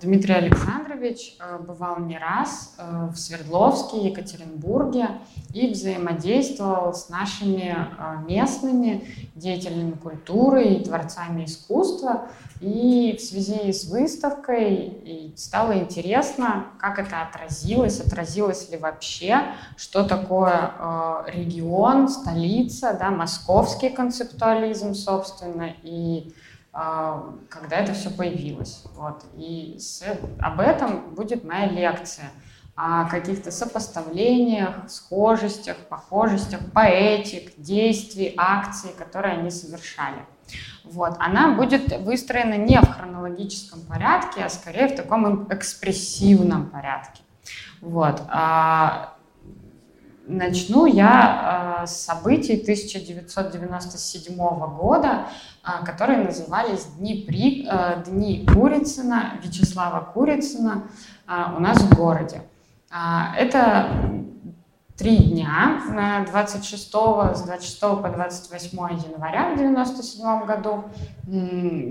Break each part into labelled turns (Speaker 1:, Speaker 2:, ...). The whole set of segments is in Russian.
Speaker 1: Дмитрий Александрович э, бывал не раз э, в Свердловске, Екатеринбурге и взаимодействовал с нашими местными деятелями культуры и творцами искусства. И в связи с выставкой стало интересно, как это отразилось, отразилось ли вообще, что такое регион, столица, да, московский концептуализм, собственно, и когда это все появилось. Вот. И с, об этом будет моя лекция о каких-то сопоставлениях, схожестях, похожестях, поэтик, действий, акций, которые они совершали. Вот. Она будет выстроена не в хронологическом порядке, а скорее в таком экспрессивном порядке. Вот. А, начну я с событий 1997 года, а, которые назывались Дни, При, э, Дни Курицына, Вячеслава Курицына у нас в городе. Это три дня, 26 с 26 по 28 января в 1997 году,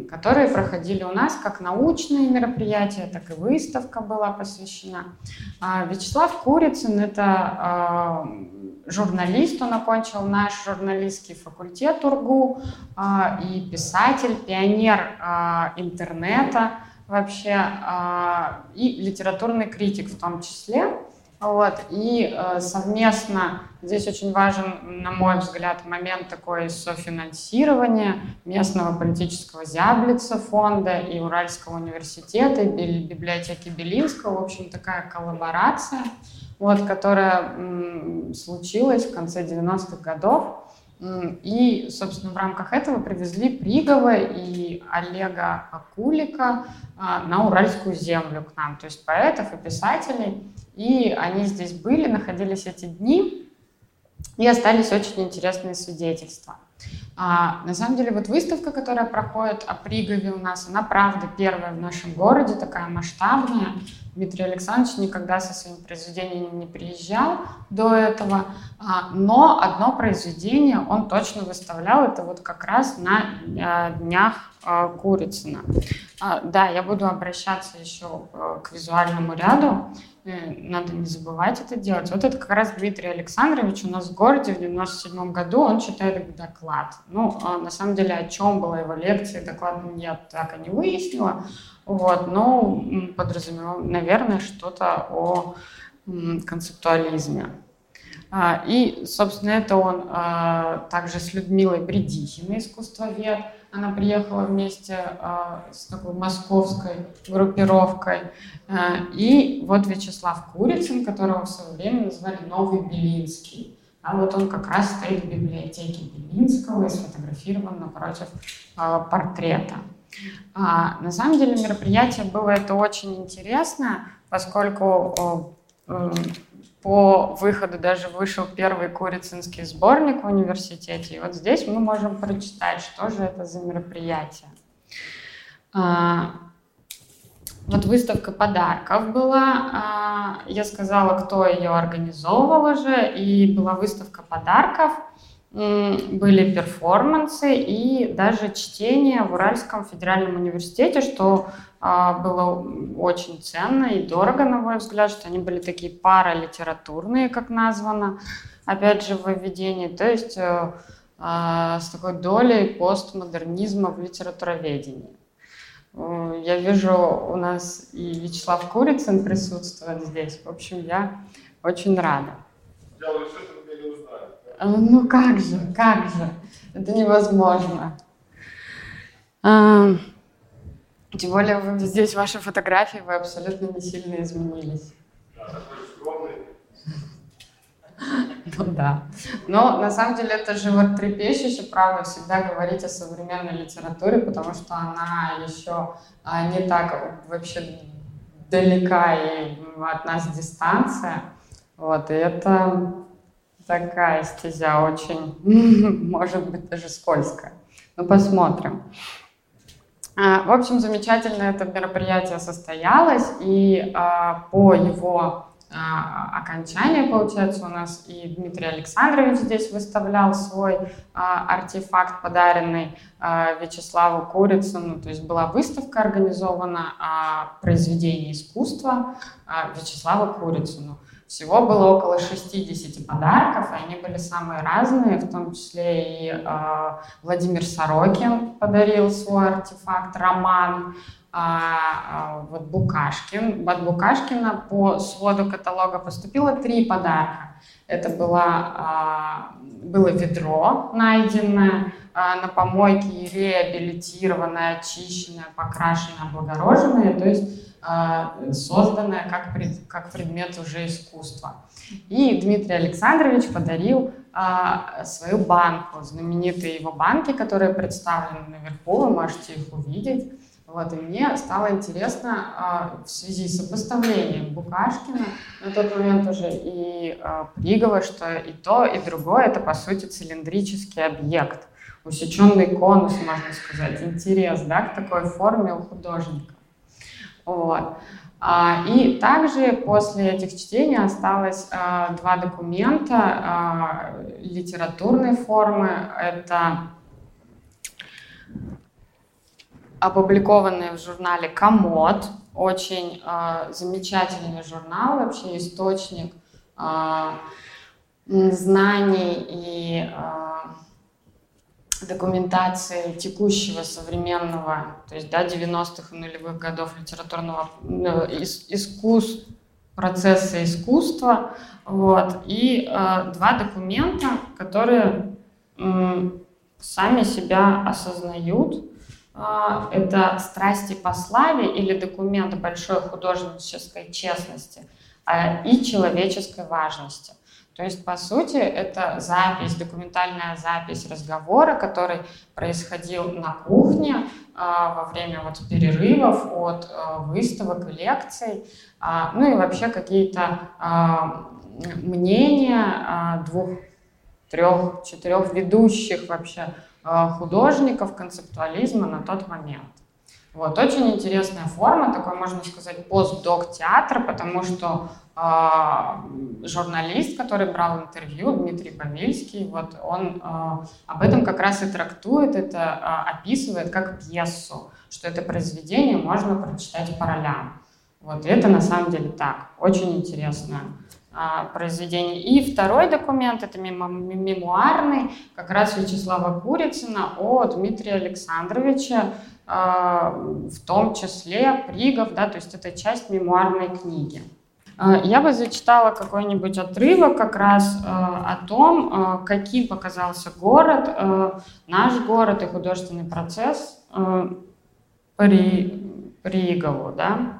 Speaker 1: которые проходили у нас как научные мероприятия, так и выставка была посвящена. Вячеслав Курицын — это журналист, он окончил наш журналистский факультет УРГУ, а, и писатель, пионер а, интернета вообще, а, и литературный критик в том числе. Вот, и совместно здесь очень важен, на мой взгляд, момент такой софинансирования местного политического зяблица фонда и Уральского университета, и библиотеки Белинского. В общем, такая коллаборация – вот, которая случилась в конце 90-х годов. И, собственно, в рамках этого привезли Пригова и Олега Акулика а, на Уральскую землю к нам, то есть поэтов и писателей. И они здесь были, находились эти дни, и остались очень интересные свидетельства. А, на самом деле, вот выставка, которая проходит о Пригове у нас, она, правда, первая в нашем городе, такая масштабная. Дмитрий Александрович никогда со своим произведением не приезжал до этого, а, но одно произведение он точно выставлял, это вот как раз на а, днях а, Курицына. Да, я буду обращаться еще к визуальному ряду, э, надо не забывать это делать. Вот это как раз Дмитрий Александрович у нас в городе в 97 году, он читает доклад. Ну, на самом деле, о чем была его лекция, доклад я так и не выяснила, вот, но подразумевал, наверное, что-то о концептуализме. А, и, собственно, это он а, также с Людмилой Бредихиной, искусствовед. Она приехала вместе а, с такой московской группировкой. И вот Вячеслав Курицын, которого в свое время назвали Новый Белинский. А вот он как раз стоит в библиотеке Белинского и сфотографирован напротив портрета. А, на самом деле мероприятие было это очень интересно, поскольку э, по выходу даже вышел первый Курицынский сборник в университете. И вот здесь мы можем прочитать, что же это за мероприятие. А, вот выставка подарков была. А, я сказала, кто ее организовывал уже. И была выставка подарков – были перформансы и даже чтение в Уральском федеральном университете, что было очень ценно и дорого, на мой взгляд, что они были такие паралитературные, как названо, опять же, в введении, то есть э, а, с такой долей постмодернизма в литературоведении. Э, я вижу, у нас и Вячеслав Курицын присутствует здесь. В общем, я очень рада. А, ну как же, как же, это невозможно. Тем более вы, здесь ваши фотографии, вы абсолютно не сильно изменились. Ну да. Но на самом деле это же вот трепещуще, правда, всегда говорить о современной литературе, потому что она еще а, не так вообще далека и от нас дистанция. Вот, и это такая стезя очень, может быть, даже скользкая. Ну, посмотрим. А, в общем, замечательно это мероприятие состоялось, и а, по его а, окончание, получается, у нас и Дмитрий Александрович здесь выставлял свой а, артефакт, подаренный а, Вячеславу Курицыну. То есть была выставка организована о произведении искусства а, Вячеславу Курицыну. Всего было около 60 подарков, и они были самые разные, в том числе и э, Владимир Сорокин подарил свой артефакт, роман, а, а, вот Букашкин. От Букашкина по своду каталога поступило три подарка. Это было, а, было ведро найденное а, на помойке, реабилитированное, очищенное, покрашенное, облагороженное, то есть а, созданное как, пред, как предмет уже искусства. И Дмитрий Александрович подарил а, свою банку, знаменитые его банки, которые представлены наверху, вы можете их увидеть. Вот, и мне стало интересно а, в связи с сопоставлением Букашкина на тот момент уже и а, Пригова, что и то, и другое это по сути цилиндрический объект, усеченный конус, можно сказать, интерес да, к такой форме у художника. Вот. А, и также после этих чтений осталось а, два документа а, литературной формы. Это опубликованные в журнале «Комод». Очень э, замечательный журнал, вообще источник э, знаний и э, документации текущего современного, то есть да, 90-х и нулевых годов литературного э, искусств, процесса искусства. Вот. И э, два документа, которые э, сами себя осознают, это «Страсти по славе» или документ большой художнической честности а, и человеческой важности. То есть, по сути, это запись, документальная запись разговора, который происходил на кухне а, во время вот перерывов от выставок и лекций, ну и вообще какие-то мнения двух, трех, четырех ведущих вообще Э, художников концептуализма на тот момент. Вот, очень интересная форма, такой, можно сказать, постдок театр, потому что э, журналист, который брал интервью, Дмитрий Павельский, вот он э, об этом как раз и трактует, это э, описывает как пьесу, что это произведение можно прочитать по ролям. Вот, и это на самом деле так, очень интересно произведений. И второй документ, это мемуарный, как раз Вячеслава Курицына о Дмитрии Александровиче, а, в том числе Пригов, да, то есть это часть мемуарной книги. А, я бы зачитала какой-нибудь отрывок как раз о том, каким показался город, наш город и художественный процесс при Пригову, да.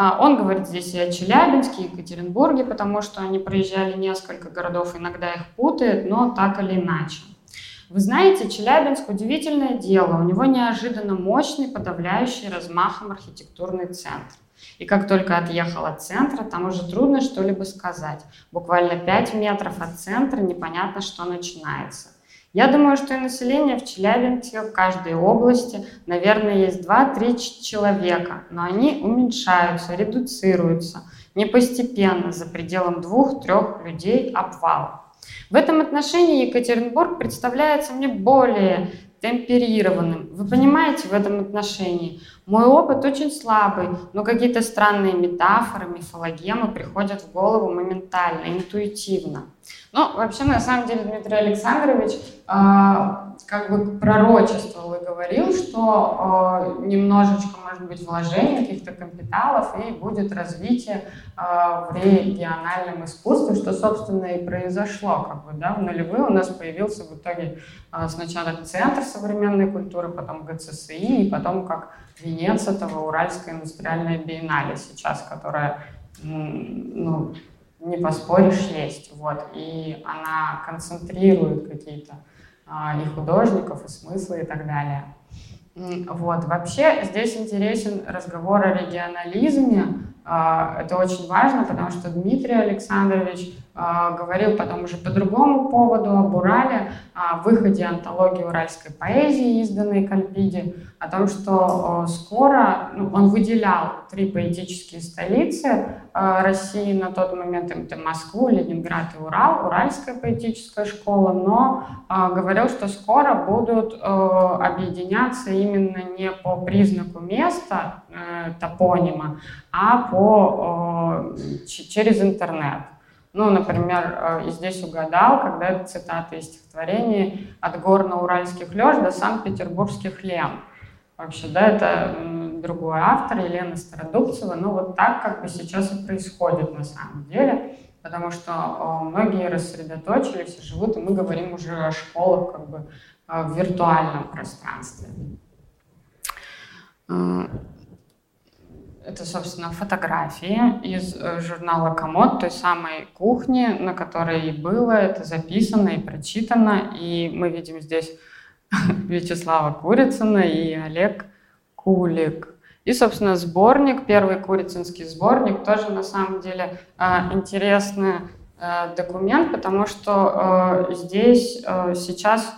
Speaker 1: А, он говорит здесь и о Челябинске, и Екатеринбурге, потому что они проезжали несколько городов, иногда их путает, но так или иначе. Вы знаете, Челябинск удивительное дело, у него неожиданно мощный, подавляющий размахом архитектурный центр. И как только отъехал от центра, там уже трудно что-либо сказать. Буквально 5 метров от центра непонятно, что начинается. Я думаю, что и население в Челябинске, в каждой области, наверное, есть 2-3 человека, но они уменьшаются, редуцируются, не постепенно, за пределом двух-трех людей обвал. В этом отношении Екатеринбург представляется мне более темперированным. Вы понимаете в этом отношении? Мой опыт очень слабый, но какие-то странные метафоры, мифологемы приходят в голову моментально, интуитивно. Ну, вообще, на самом деле, Дмитрий Александрович э, как бы пророчествовал и говорил, что э, немножечко, может быть, вложение каких-то капиталов и будет развитие э, в региональном искусстве, что, собственно, и произошло. Как бы, да, в нулевые у нас появился в итоге э, сначала Центр современной культуры, потом ГЦСИ, и потом как венец этого Уральская индустриальная биеннале сейчас, которая ну, не поспоришь, есть. Вот. И она концентрирует какие-то и художников, и смыслы, и так далее. Вот. Вообще здесь интересен разговор о регионализме. А, это очень важно, потому что Дмитрий Александрович а, говорил потом уже по другому поводу об Урале, о выходе антологии уральской поэзии, изданной Кальпиди, о том, что скоро ну, он выделял три поэтические столицы России на тот момент, это Москву, Ленинград и Урал, Уральская поэтическая школа, но говорил, что скоро будут объединяться именно не по признаку места, э, топонима, а по, через интернет. Ну, например, э, и здесь угадал, когда это цитата из стихотворения «От горно-уральских лёж до санкт-петербургских лем». Вообще, да, это другой автор, Елена Стародубцева. Ну, вот так как бы сейчас и происходит на самом деле, потому что э, многие рассредоточились и живут, и мы говорим уже о школах как бы э, в виртуальном пространстве. Это, собственно, фотографии из э, журнала «Комод», той самой кухни, на которой и было это записано и прочитано. И мы видим здесь Вячеслава Курицына и Олег Кулик. И, собственно, сборник, первый Курицынский сборник, тоже на самом деле э, интересный э, документ, потому что здесь сейчас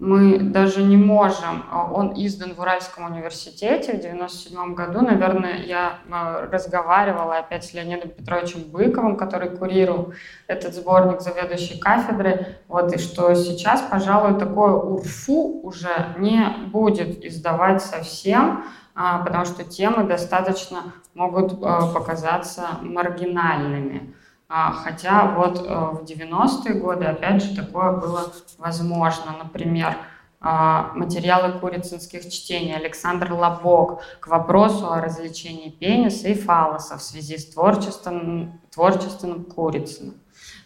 Speaker 1: мы даже не можем. А, он издан в Уральском университете в 97 году. Наверное, я а, разговаривала опять с Леонидом Петровичем Быковым, который курировал этот сборник заведующей кафедры. Вот, и что сейчас, пожалуй, такое УРФУ уже не будет издавать совсем, а, потому что темы достаточно могут показаться маргинальными. А, хотя вот э, в 90-е годы, опять же, такое было возможно. Например, а, материалы курицынских чтений Александр Лобок к вопросу о развлечении пениса и фалоса в связи с творчеством, творчеством Курицына.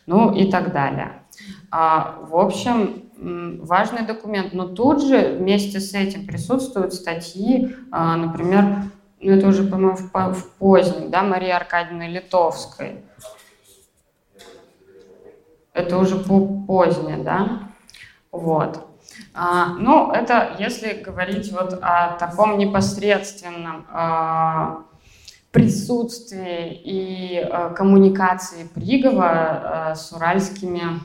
Speaker 1: Ну и так далее. А, в общем, важный документ. Но тут же вместе с этим присутствуют статьи, например, ну это уже, по-моему, в позднем, да, Марии Аркадьевны Литовской, это уже позднее, да? Вот. А, ну, это если говорить вот о таком непосредственном а, присутствии и а, коммуникации Пригова а, с уральскими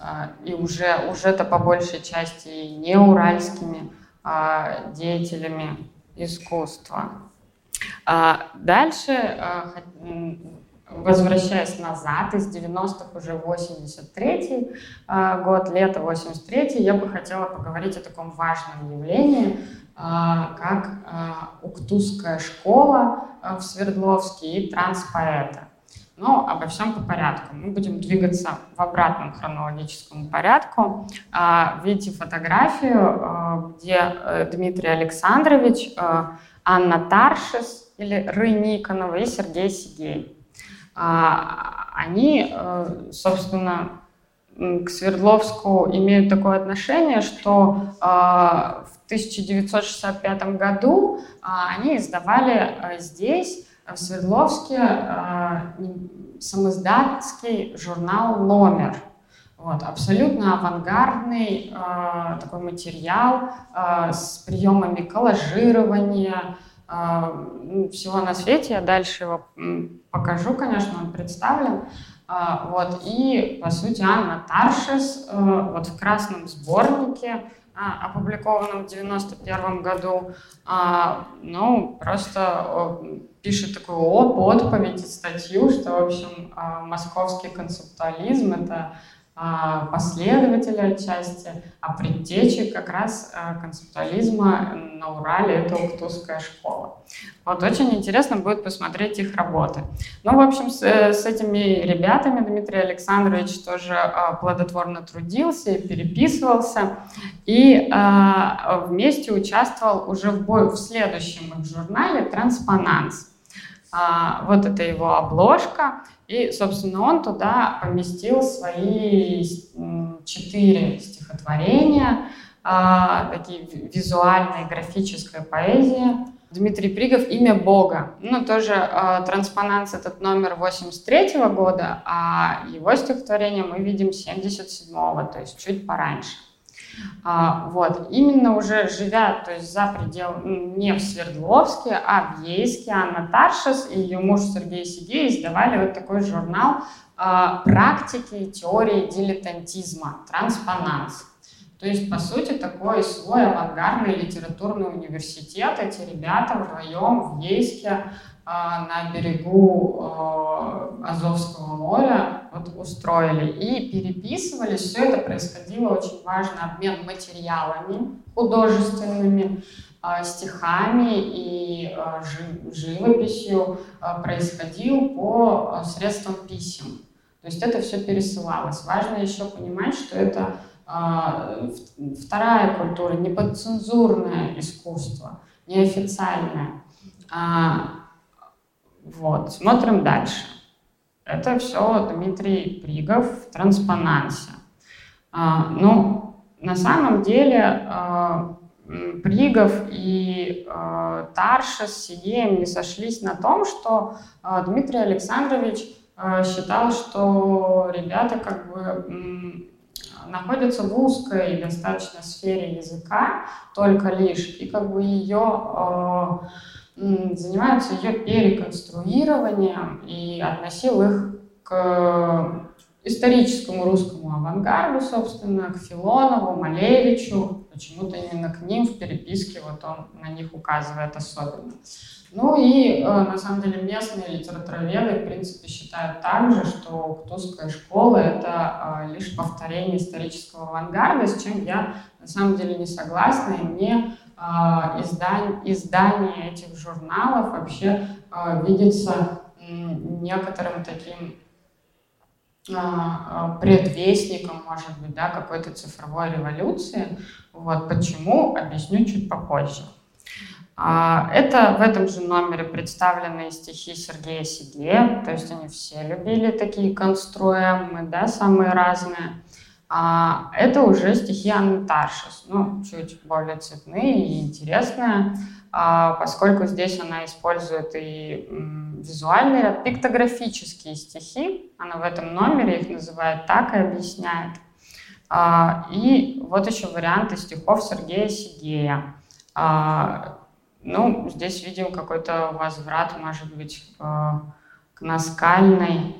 Speaker 1: а, и уже, уже это по большей части и не уральскими а, деятелями искусства. А, дальше а, возвращаясь назад, из 90-х уже 83-й э, год, лето 83-й, я бы хотела поговорить о таком важном явлении, э, как э, Уктузская школа в Свердловске и транспоэта. Но обо всем по порядку. Мы будем двигаться в обратном хронологическом порядку. Видите фотографию, где Дмитрий Александрович, Анна Таршис или Ры и Сергей Сигей. А, они, э, собственно, к Свердловску имеют такое отношение, что а, в 1965 году а, они издавали э, здесь, в Свердловске, самоиздатский журнал «Номер». Вот, абсолютно авангардный э, такой материал э, с приемами коллажирования, всего на свете. Я дальше его покажу, конечно, он представлен. А, вот, и, по сути, Анна Таршес э, вот в красном сборнике, а, опубликованном в 91 году, ну, просто пишет такую отповедь, статью, что, в общем, московский концептуализм — это а, последователи отчасти, а предтечи как раз а, концептуализма на Урале — это Уктусская школа. Вот очень интересно будет посмотреть их работы. Ну, в общем, с, э, с этими ребятами Дмитрий Александрович тоже а, плодотворно трудился и переписывался, и вместе участвовал уже в, бой, в следующем их журнале «Транспонанс». Вот это его обложка. И, собственно, он туда поместил свои четыре стихотворения, а, такие визуальная графическая поэзия. Дмитрий Пригов «Имя Бога». Ну, тоже э, транспонанс этот номер 83 -го года, а его стихотворение мы видим 77-го, то есть чуть пораньше. А, вот, именно уже живя, то есть за пределами, не в Свердловске, а в Ейске, Анна Таршес и ее муж Сергей Сигей издавали вот такой журнал а, практики и теории дилетантизма, транспонанс. То есть, по сути, такой свой авангардный литературный университет. Эти ребята вдвоем в Ейске на берегу а, Азовского моря вот устроили и переписывались. Все это происходило очень важный обмен материалами художественными, а, стихами и живописью происходил по средствам писем. То есть это все пересылалось. Важно еще понимать, что это вторая культура, не подцензурное искусство, неофициальное. Вот, смотрим дальше. Это все Дмитрий Пригов в транспонансе. А, ну, на самом деле а, Пригов и а, Тарша с Сидеем не сошлись на том, что а, Дмитрий Александрович считал, что ребята как бы находятся в узкой достаточно сфере языка только лишь, и как бы ее занимаются ее переконструированием и относил их к историческому русскому авангарду, собственно, к Филонову, Малевичу. Почему-то именно к ним в переписке вот он на них указывает особенно. Ну и, э, на самом деле, местные литературоведы, в принципе, считают также, что Ктузская школа — это э, лишь повторение исторического авангарда, с чем я, на самом деле, не согласна, и мне а, издание, издание этих журналов вообще а, видится некоторым таким а, предвестником, может быть, да, какой-то цифровой революции. Вот почему, объясню чуть попозже. Это в этом же номере представлены стихи Сергея Сигея, то есть они все любили такие конструемы, да, самые разные. А это уже стихи Анны ну, чуть более цветные и интересные, а, поскольку здесь она использует и визуальные, а пиктографические стихи, она в этом номере их называет так и объясняет. А, и вот еще варианты стихов Сергея Сигея. А, ну, здесь видим какой-то возврат, может быть, к наскальной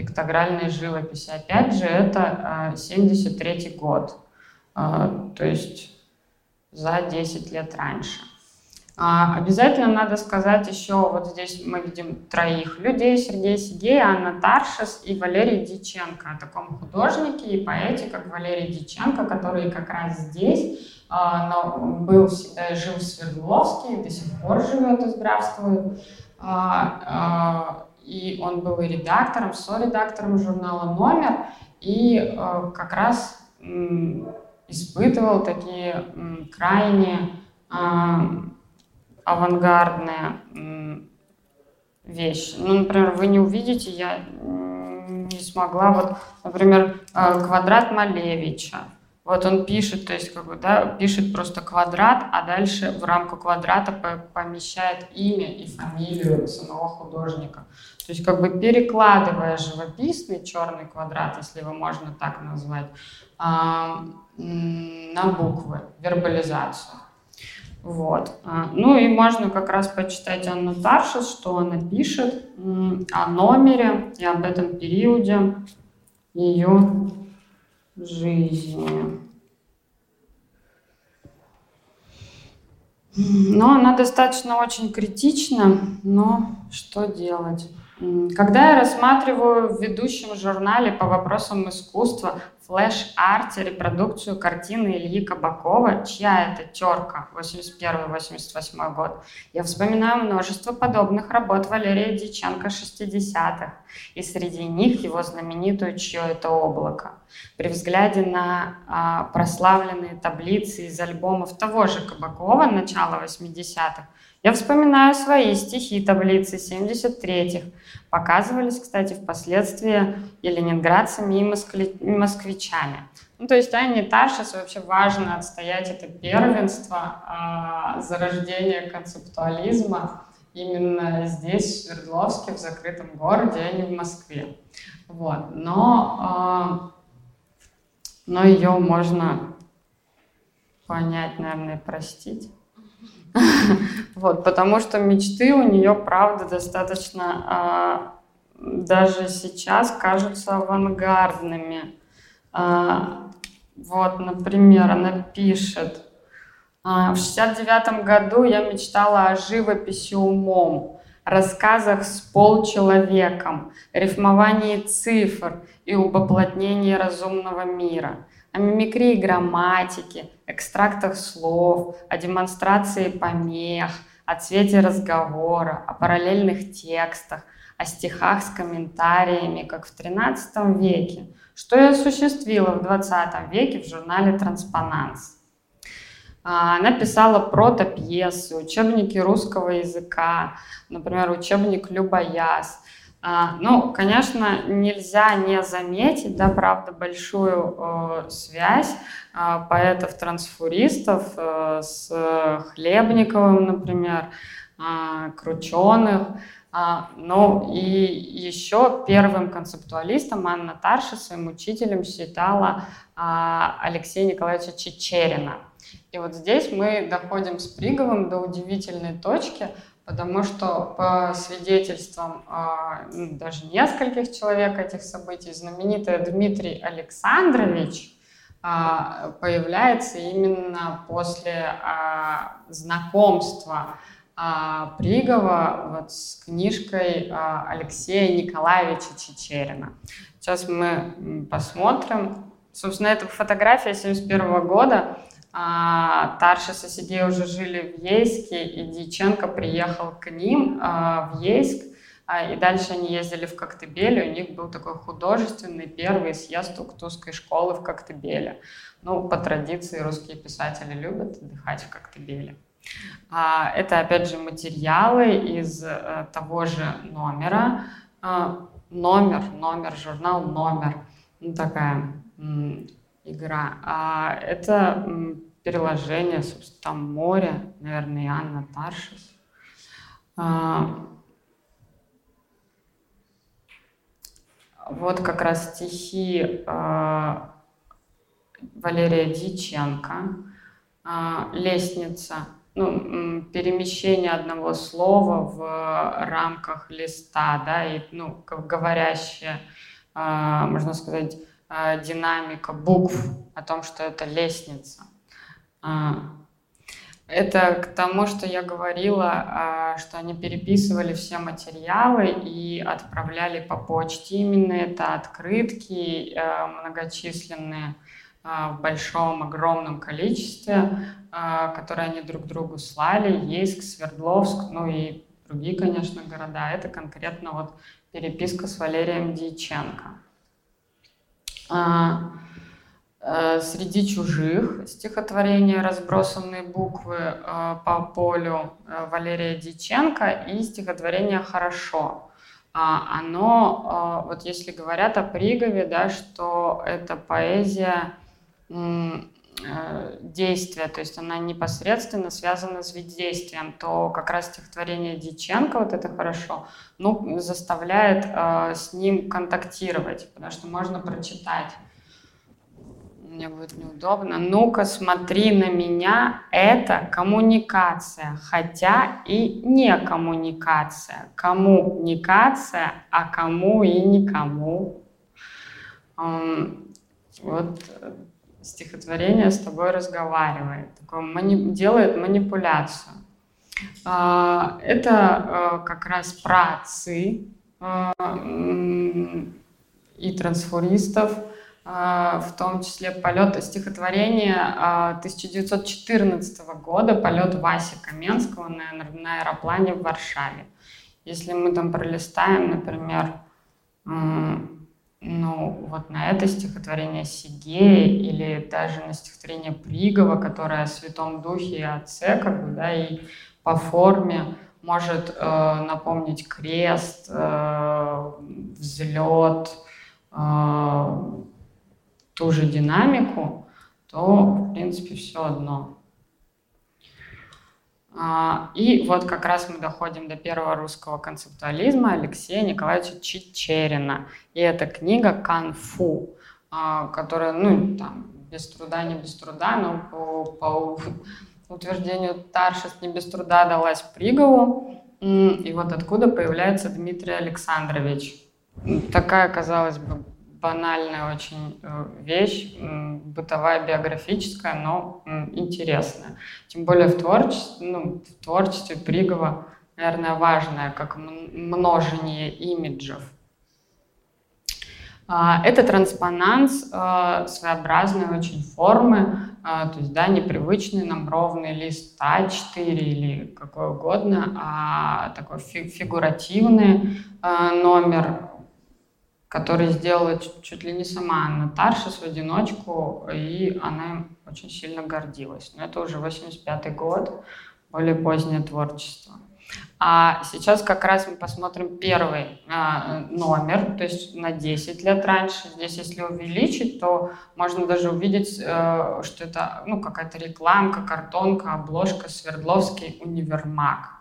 Speaker 1: пиктогральной живописи. Опять же, это 73 а, год, а, то есть за 10 лет раньше. А, обязательно надо сказать еще, вот здесь мы видим троих людей, Сергей Сигей, Анна Таршес и Валерий Диченко, о таком художнике и поэте, как Валерий Диченко, который как раз здесь но был всегда жил в Свердловске, до сих пор живет и здравствует. И он был и редактором, со-редактором журнала «Номер», и э, как раз э, испытывал такие э, крайне э, авангардные э, вещи. Ну, например, вы не увидите, я не смогла, вот, например, э, квадрат Малевича, вот он пишет, то есть как бы, да, пишет просто квадрат, а дальше в рамку квадрата помещает имя и фамилию самого художника. То есть как бы перекладывая живописный черный квадрат, если его можно так назвать, на буквы, вербализацию. Вот. А, ну и можно как раз почитать Анну Таршес, что она пишет о номере и об этом периоде ее жизни. Но она достаточно очень критична, но что делать? Когда я рассматриваю в ведущем журнале по вопросам искусства флеш-арте репродукцию картины Ильи Кабакова, чья это терка, 81-88 год, я вспоминаю множество подобных работ Валерия Диченко 60-х, и среди них его знаменитую «Чье это облако». При взгляде на а, прославленные таблицы из альбомов того же Кабакова начала 80-х, я вспоминаю свои стихи таблицы 73-х. Показывались, кстати, впоследствии и ленинградцами, и, москви... и москвичами. Ну, то есть Анне Таршес вообще важно отстоять это первенство а, зарождения концептуализма именно здесь, в Свердловске, в закрытом городе, а не в Москве. Вот. Но, а, но ее можно понять, наверное, простить. Вот, потому что мечты у нее, правда, достаточно а, даже сейчас кажутся авангардными. А, Вот, например, она пишет, «А, в 69 году я мечтала о живописи умом, рассказах с полчеловеком, рифмовании цифр и об разумного мира, о мимикрии грамматики, экстрактах слов, о демонстрации помех, о цвете разговора, о параллельных текстах, о стихах с комментариями, как в XIII веке, что я осуществила в XX веке в журнале «Транспонанс». А, она писала прото-пьесы, учебники русского языка, например, учебник «Любояз». А, ну, конечно, нельзя не заметить, да, правда, большую э, связь э, поэтов-трансфуристов э, с Хлебниковым, например, э, Крученых. А, ну и еще первым концептуалистом Анна Тарша своим учителем считала а, Алексея Николаевича Чечерина. И вот здесь мы доходим с Приговым до удивительной точки, потому что по свидетельствам а, ну, даже нескольких человек этих событий, знаменитый Дмитрий Александрович появляется именно после знакомства а, Пригова вот с книжкой а, Алексея Николаевича Чечерина. Сейчас мы посмотрим. Собственно, это фотография 71 года. А, Тарши соседей уже жили в Ейске, и Дьяченко приехал к ним а, в Ейск. А, и дальше они ездили в Коктебеле. У них был такой художественный первый съезд Уктузской школы в Коктебеле. Ну, по традиции русские писатели любят отдыхать в Коктебеле. А, это, опять же, материалы из э, того же номера. А, номер, номер, журнал «Номер». Ну, такая игра. А это переложение, собственно, там море, наверное, Анна Таршис. Вот как раз стихи Валерия Диченко «Лестница» ну, перемещение одного слова в рамках листа, да, и, ну, как говорящая, а, можно сказать, а, динамика букв о том, что это лестница. А, это к тому, что я говорила, что они переписывали все материалы и отправляли по почте. Именно это открытки многочисленные, а, в большом, огромном количестве, а, которые они друг другу слали, Ейск, Свердловск, ну и другие, конечно, города. Это конкретно вот переписка с Валерием Дьяченко. А, среди чужих стихотворения «Разбросанные буквы по полю» Валерия Дьяченко и стихотворение «Хорошо». Оно, вот если говорят о Пригове, да, что это поэзия Э, действия, то есть она непосредственно связана с действием, то как раз стихотворение Диченко, вот это хорошо, ну, заставляет э, с ним контактировать, потому что можно прочитать. Мне будет неудобно. Ну-ка, смотри на меня. Это коммуникация, хотя и не коммуникация. Коммуникация, а кому и никому. Вот стихотворение с тобой разговаривает, такое мани- делает манипуляцию. А, это а, как раз про отцы а, и трансфуристов, в том числе полет стихотворения 1914 года, полет Васи Каменского на, на аэроплане в Варшаве. Если мы там пролистаем, например, ну, вот на это стихотворение Сигея или даже на стихотворение Пригова, которое о Святом Духе и Отце, как бы, да, и по форме может э, напомнить крест, э, взлет, э, ту же динамику, то, в принципе, все одно. А, и вот как раз мы доходим до первого русского концептуализма Алексея Николаевича Чичерина. И это книга «Канфу», а, которая, ну, там, без труда, не без труда, но по, по утверждению Таршис не без труда далась Пригову. И вот откуда появляется Дмитрий Александрович. Такая, казалось бы, банальная очень э, вещь. бытовая, биографическая, но интересная. Тем более в творчестве, ну, в творчестве Пригова, наверное, важное, как множение имиджев. А, это транспонанс а, своеобразной очень формы, а, то есть, да, непривычный нам ровный лист А4 или какой угодно, а такой фигуративный номер, который сделала чуть, чуть ли не сама Анна Таршис в одиночку, и она очень сильно гордилась. Но это уже 85 год, более позднее творчество. А сейчас как раз мы посмотрим первый а, номер, то есть на 10 лет раньше. Здесь, если увеличить, то можно даже увидеть, э, что это ну, какая-то рекламка, картонка, обложка Свердловский универмаг.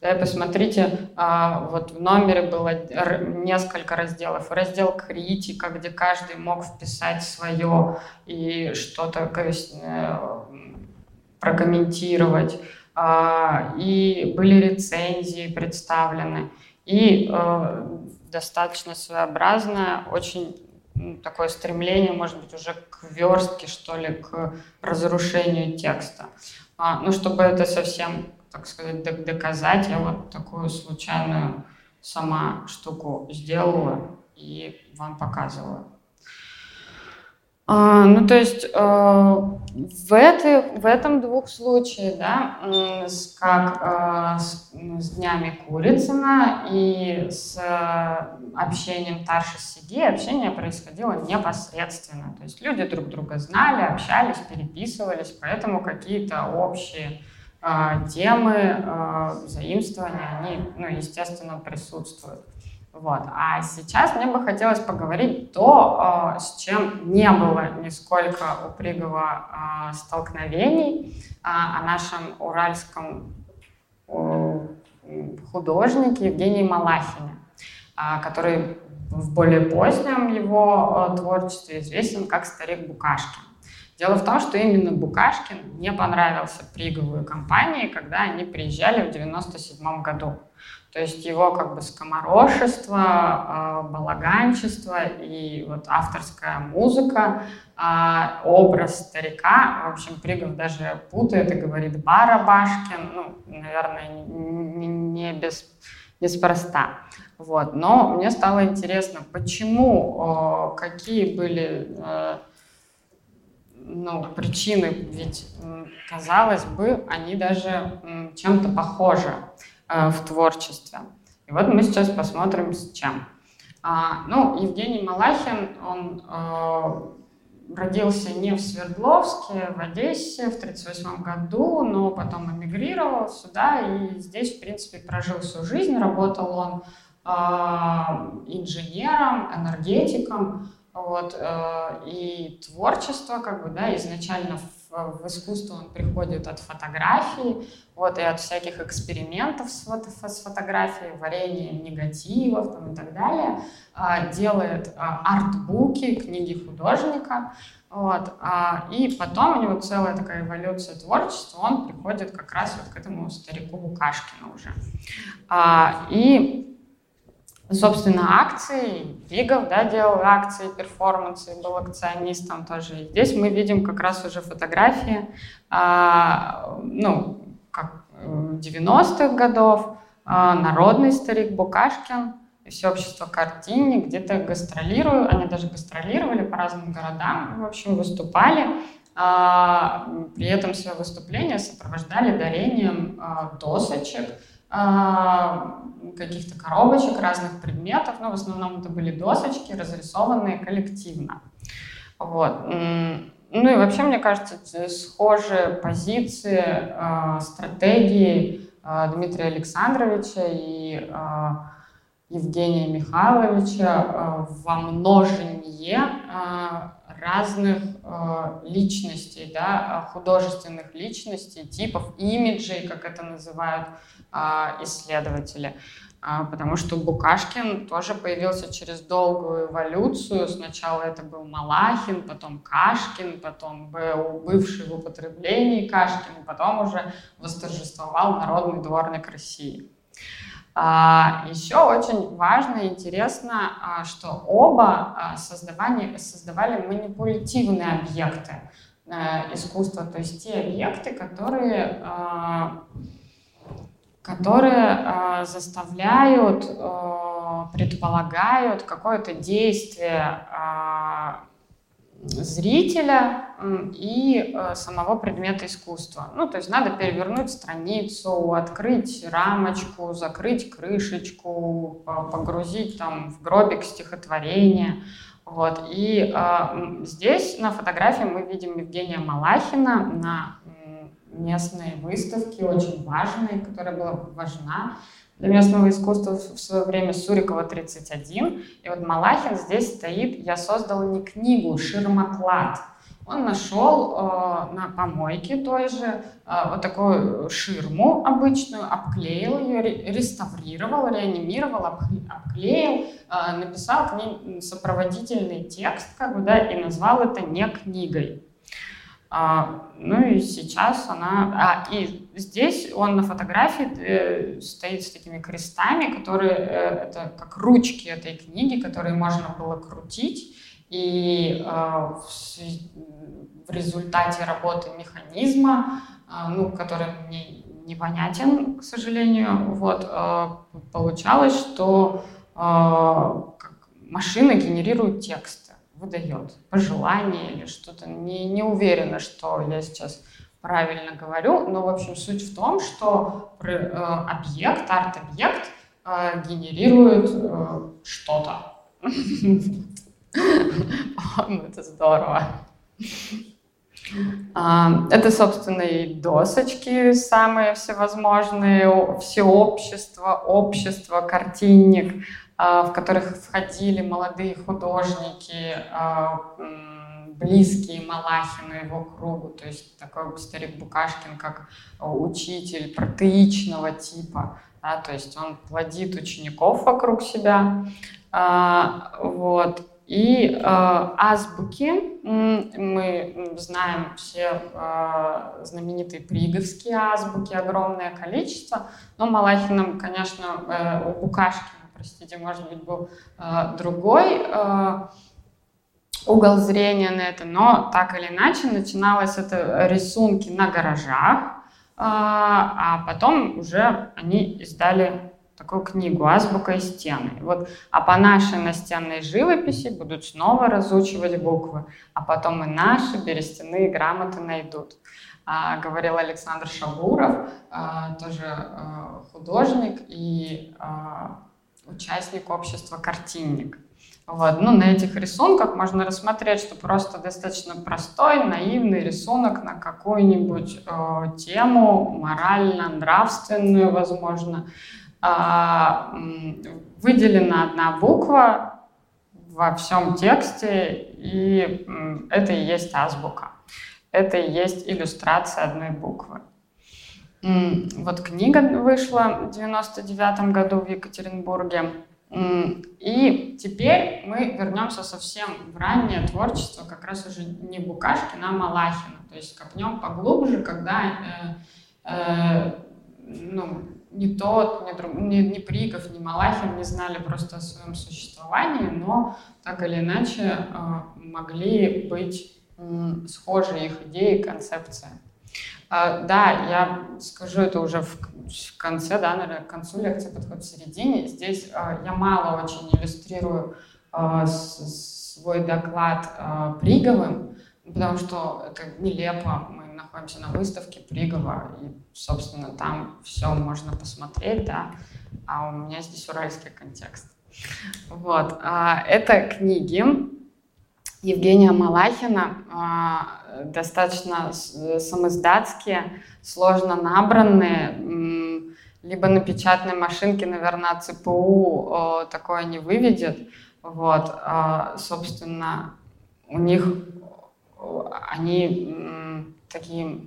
Speaker 1: Да, и посмотрите, а, вот в номере было несколько разделов. Раздел критика, где каждый мог вписать свое и что-то э, прокомментировать. А, и были рецензии представлены. И э, достаточно своеобразное, очень такое стремление, может быть, уже к верстке, что ли, к разрушению текста. А, ну, чтобы это совсем так сказать, доказать. Я вот такую случайную сама штуку сделала и вам показываю. А, ну, то есть э, в, этой, в этом двух случаях, да, с, как э, с, с днями Курицына и с э, общением Тарши Сиги, общение происходило непосредственно. То есть люди друг друга знали, общались, переписывались, поэтому какие-то общие темы а, заимствования, они, ну, естественно, присутствуют. Вот. А сейчас мне бы хотелось поговорить то, а, с чем не было нисколько у Пригова столкновений, о нашем уральском художнике Евгении Малахине, который в более позднем его творчестве известен как старик Букашкин. Дело в том, что именно Букашкин не понравился Пригову компании, когда они приезжали в 97 году. То есть его как бы скоморошество, а, балаганчество и вот авторская музыка, а, образ старика, в общем, Пригов даже путает и говорит Барабашкин, ну, наверное, не без неспроста. Вот. Но мне стало интересно, почему, какие были ну, причины, ведь, казалось бы, они даже чем-то похожи э, в творчестве. И вот мы сейчас посмотрим с чем. А, ну, Евгений Малахин, он э, родился не в Свердловске, в Одессе в 1938 году, но потом эмигрировал сюда и здесь, в принципе, прожил всю жизнь. Работал он э, инженером, энергетиком, вот, э, и творчество, как бы, да, изначально в, в искусство он приходит от фотографии, вот, и от всяких экспериментов с, фото, с фотографией, варенья негативов там, и так далее, а, делает а, артбуки, книги художника, вот, а, и потом у него целая такая эволюция творчества, он приходит как раз вот к этому старику Букашкину уже. И собственно, акции, Вигов, да, делал акции, перформансы, был акционистом тоже. И здесь мы видим как раз уже фотографии, а, ну, как 90-х э, годов, а, народный старик Букашкин все общество картине где-то гастролируют, они даже гастролировали по разным городам, в общем, выступали. А, при этом свое выступление сопровождали дарением а, досочек, каких-то коробочек, разных предметов, но в основном это были досочки, разрисованные коллективно. Вот. Ну и вообще, мне кажется, схожие позиции, а, стратегии а, Дмитрия Александровича и Евгения Михайловича во множении разных личностей, да, художественных личностей, типов, имиджей, как это называют, а, исследователи. А, потому что Букашкин тоже появился через долгую эволюцию. Сначала это был Малахин, потом Кашкин, потом был бывший в употреблении Кашкин, потом уже восторжествовал народный дворник России. А, еще очень важно и интересно, а, что оба а, создавали, создавали манипулятивные объекты э, искусства, то есть те объекты, которые, которые заставляют, предполагают какое-то действие зрителя и э, самого предмета искусства. Ну, то есть надо перевернуть страницу, открыть рамочку, закрыть крышечку, погрузить там в гробик стихотворение. Вот. И э, здесь на фотографии мы видим Евгения Малахина на местной выставке, очень важной, которая была важна для местного искусства в свое время Сурикова 31. И вот Малахин здесь стоит, я создал не книгу, ширмоклад. Он нашел э, на помойке той же э, вот такую ширму обычную, обклеил ее, реставрировал, реанимировал, обклеил, э, написал к ней сопроводительный текст, как бы, да, и назвал это не книгой. А, ну и сейчас она... А, и здесь он на фотографии э, стоит с такими крестами, которые... Э, это как ручки этой книги, которые можно было крутить. И э, в, в результате работы механизма, э, ну, который мне непонятен, к сожалению, вот, э, получалось, что э, машина генерирует текст выдает пожелание или что-то. Не, не уверена, что я сейчас правильно говорю, но, в общем, суть в том, что э, объект, арт-объект э, генерирует э, что-то. Это здорово. А, это, собственно, и досочки самые всевозможные, всеобщество, общество, картинник, в которых входили молодые художники, а, близкие Малахину его кругу, то есть такой старик Букашкин как учитель протеичного типа, да, то есть он плодит учеников вокруг себя, а, вот. И э, азбуки, мы знаем все э, знаменитые приговские азбуки, огромное количество, но Малахином, конечно, э, у Букашкина простите, может быть, был э, другой э, угол зрения на это, но так или иначе начиналось это рисунки на гаражах, э, а потом уже они издали такую книгу «Азбука и стены». Вот, а по нашей настенной живописи будут снова разучивать буквы, а потом и наши берестяные грамоты найдут. А, говорил Александр Шабуров, а, тоже а, художник и а, участник общества «Картинник». Вот. Ну, на этих рисунках можно рассмотреть, что просто достаточно простой, наивный рисунок на какую-нибудь э, тему, морально-нравственную, возможно. Э, выделена одна буква во всем тексте, и э, это и есть азбука. Это и есть иллюстрация одной буквы. Вот книга вышла в 99 году в Екатеринбурге. И теперь мы вернемся совсем в раннее творчество, как раз уже не Букашкина, а Малахина. То есть копнем поглубже, когда э, э, ну, ни тот, ни, друг, ни, ни Приков, ни Малахин не знали просто о своем существовании, но так или иначе э, могли быть э, схожи их идеи и концепция. А, да, я скажу это уже в, конце, да, наверное, к концу лекции, подход в середине. Здесь а, я мало очень иллюстрирую а, свой доклад Приговым, потому что это нелепо. Мы находимся на выставке Пригова, и, собственно, там все можно посмотреть, да, а у меня здесь уральский контекст. Вот. Это книги Евгения Малахина, достаточно самоиздатские, сложно набранные, либо на печатной машинке, наверное, ЦПУ такое не выведет. Вот, а, собственно, у них они такие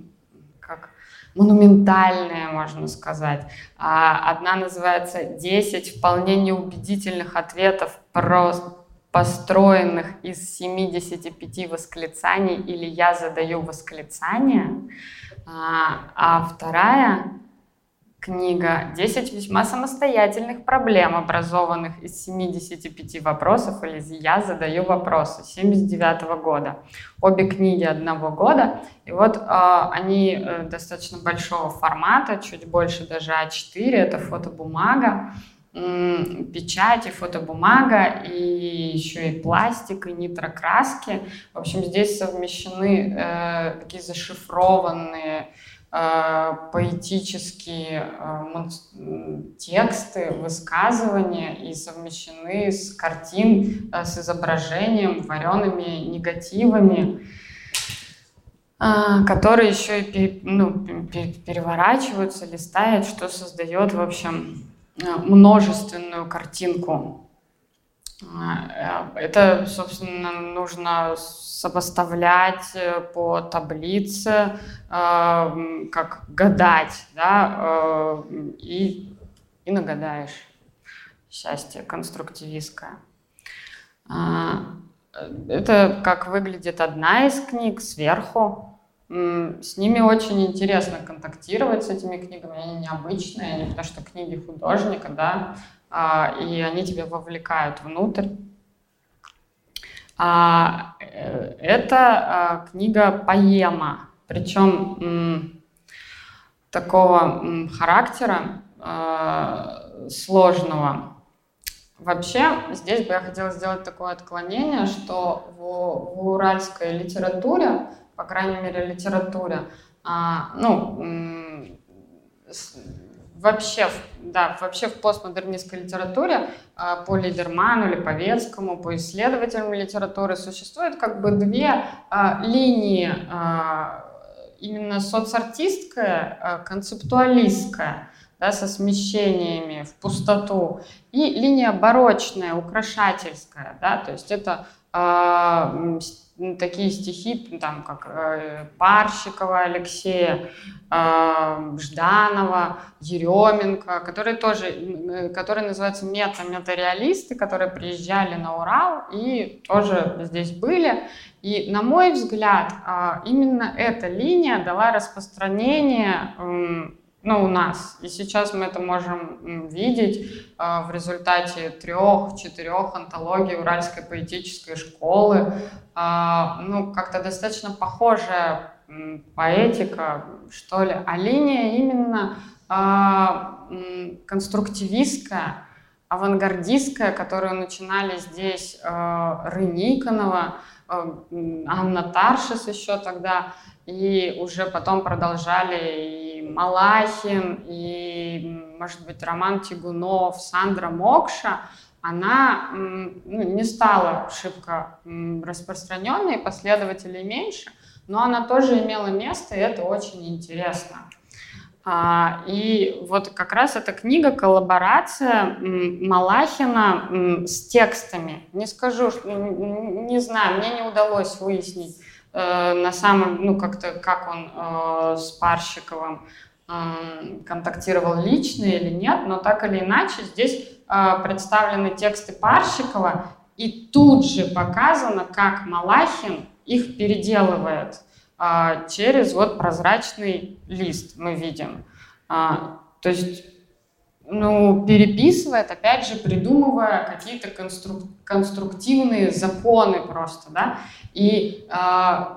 Speaker 1: как монументальные, можно сказать. А, одна называется «10 вполне неубедительных ответов про построенных из 75 восклицаний или я задаю восклицания, а, а вторая книга «10 весьма самостоятельных проблем, образованных из 75 вопросов» или «Я задаю вопросы» 79 года. Обе книги одного года. И вот э, они э, достаточно большого формата, чуть больше даже А4, это фотобумага печать и фотобумага, и еще и пластик, и нитрокраски. В общем, здесь совмещены э, такие зашифрованные э, поэтические э, тексты, высказывания и совмещены с картин, э, с изображением, вареными негативами, э, которые еще и ну, переворачиваются, листают, что создает, в общем, множественную картинку. Э, это, собственно, нужно сопоставлять э, по таблице, как гадать, да, и, и нагадаешь. Счастье конструктивистское. Это как выглядит одна из книг сверху. С ними очень интересно контактировать, с этими книгами. Они необычные, они, потому что книги художника, да, а, и они тебя вовлекают внутрь. А, э, это а, книга поэма, причем такого характера сложного. Вообще, здесь бы я хотела сделать такое отклонение, что в, в уральской литературе по крайней мере, литературе, а, ну, вообще, да, вообще в постмодернистской литературе а, по Лидерману по Ветскому, по исследователям литературы существует как бы две а, линии, а, именно соцартистская, а, концептуалистская, да, со смещениями в пустоту, и линия барочная, украшательская, да, то есть это э, такие стихи, там, как э, Парщикова Алексея, э, Жданова, Еременко, которые тоже, э, которые называются мета-метареалисты, которые приезжали на Урал и тоже здесь были. И, на мой взгляд, э, именно эта линия дала распространение ну, у нас. И сейчас мы это можем видеть э, в результате трех-четырех антологий Уральской поэтической школы. Э, ну, как-то достаточно похожая поэтика, что ли. А линия именно э, конструктивистская, авангардистская, которую начинали здесь э, Рыниконова, э, Анна Таршис еще тогда, и уже потом продолжали Малахин и, может быть, Роман Тигунов, Сандра Мокша, она ну, не стала шибко распространенной, последователей меньше, но она тоже имела место, и это очень интересно. А, и вот как раз эта книга коллаборация Малахина с текстами. Не скажу, не знаю, мне не удалось выяснить, на самом, ну, как-то, как он э, с Парщиковым э, контактировал лично или нет, но так или иначе здесь э, представлены тексты Парщикова, и тут же показано, как Малахин их переделывает э, через вот прозрачный лист, мы видим. Э, то есть ну, переписывает, опять же, придумывая какие-то конструк конструктивные законы просто, да, и э,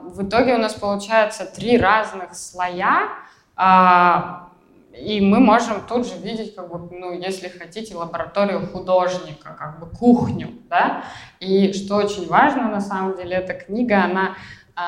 Speaker 1: в итоге у нас получается три разных слоя, э, и мы можем тут же видеть, как бы, ну, если хотите, лабораторию художника, как бы кухню, да, и что очень важно, на самом деле, эта книга, она, э,